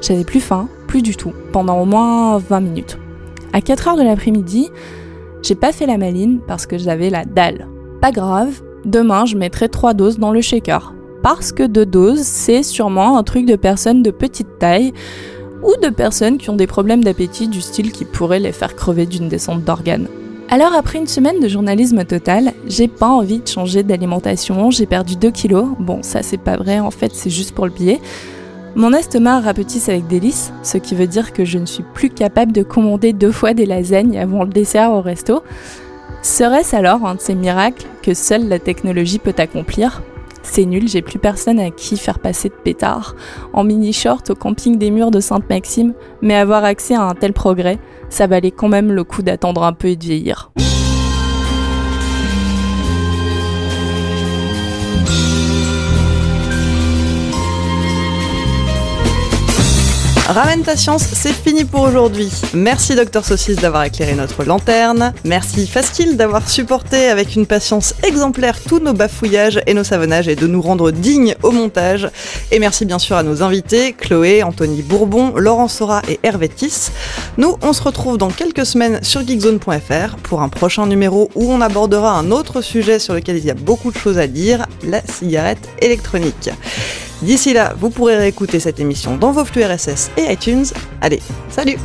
J'avais plus faim, plus du tout, pendant au moins 20 minutes. À 4 heures de l'après-midi, j'ai pas fait la maline parce que j'avais la dalle. Pas grave, demain je mettrai 3 doses dans le shaker. Parce que 2 doses, c'est sûrement un truc de personnes de petite taille ou de personnes qui ont des problèmes d'appétit du style qui pourraient les faire crever d'une descente d'organes. Alors après une semaine de journalisme total, j'ai pas envie de changer d'alimentation, j'ai perdu 2 kilos. Bon, ça c'est pas vrai, en fait c'est juste pour le billet. Mon estomac rapetisse avec délice, ce qui veut dire que je ne suis plus capable de commander deux fois des lasagnes avant le dessert au resto. Serait-ce alors un de ces miracles que seule la technologie peut accomplir? C'est nul, j'ai plus personne à qui faire passer de pétard. En mini-short au camping des murs de Sainte-Maxime, mais avoir accès à un tel progrès, ça valait quand même le coup d'attendre un peu et de vieillir. Ramène ta science, c'est fini pour aujourd'hui. Merci Dr Saucisse d'avoir éclairé notre lanterne. Merci Faskill d'avoir supporté avec une patience exemplaire tous nos bafouillages et nos savonnages et de nous rendre dignes au montage. Et merci bien sûr à nos invités, Chloé, Anthony Bourbon, Laurent Sora et Hervé Tiss. Nous, on se retrouve dans quelques semaines sur geekzone.fr pour un prochain numéro où on abordera un autre sujet sur lequel il y a beaucoup de choses à dire, la cigarette électronique. D'ici là, vous pourrez réécouter cette émission dans vos flux RSS et iTunes. Allez, salut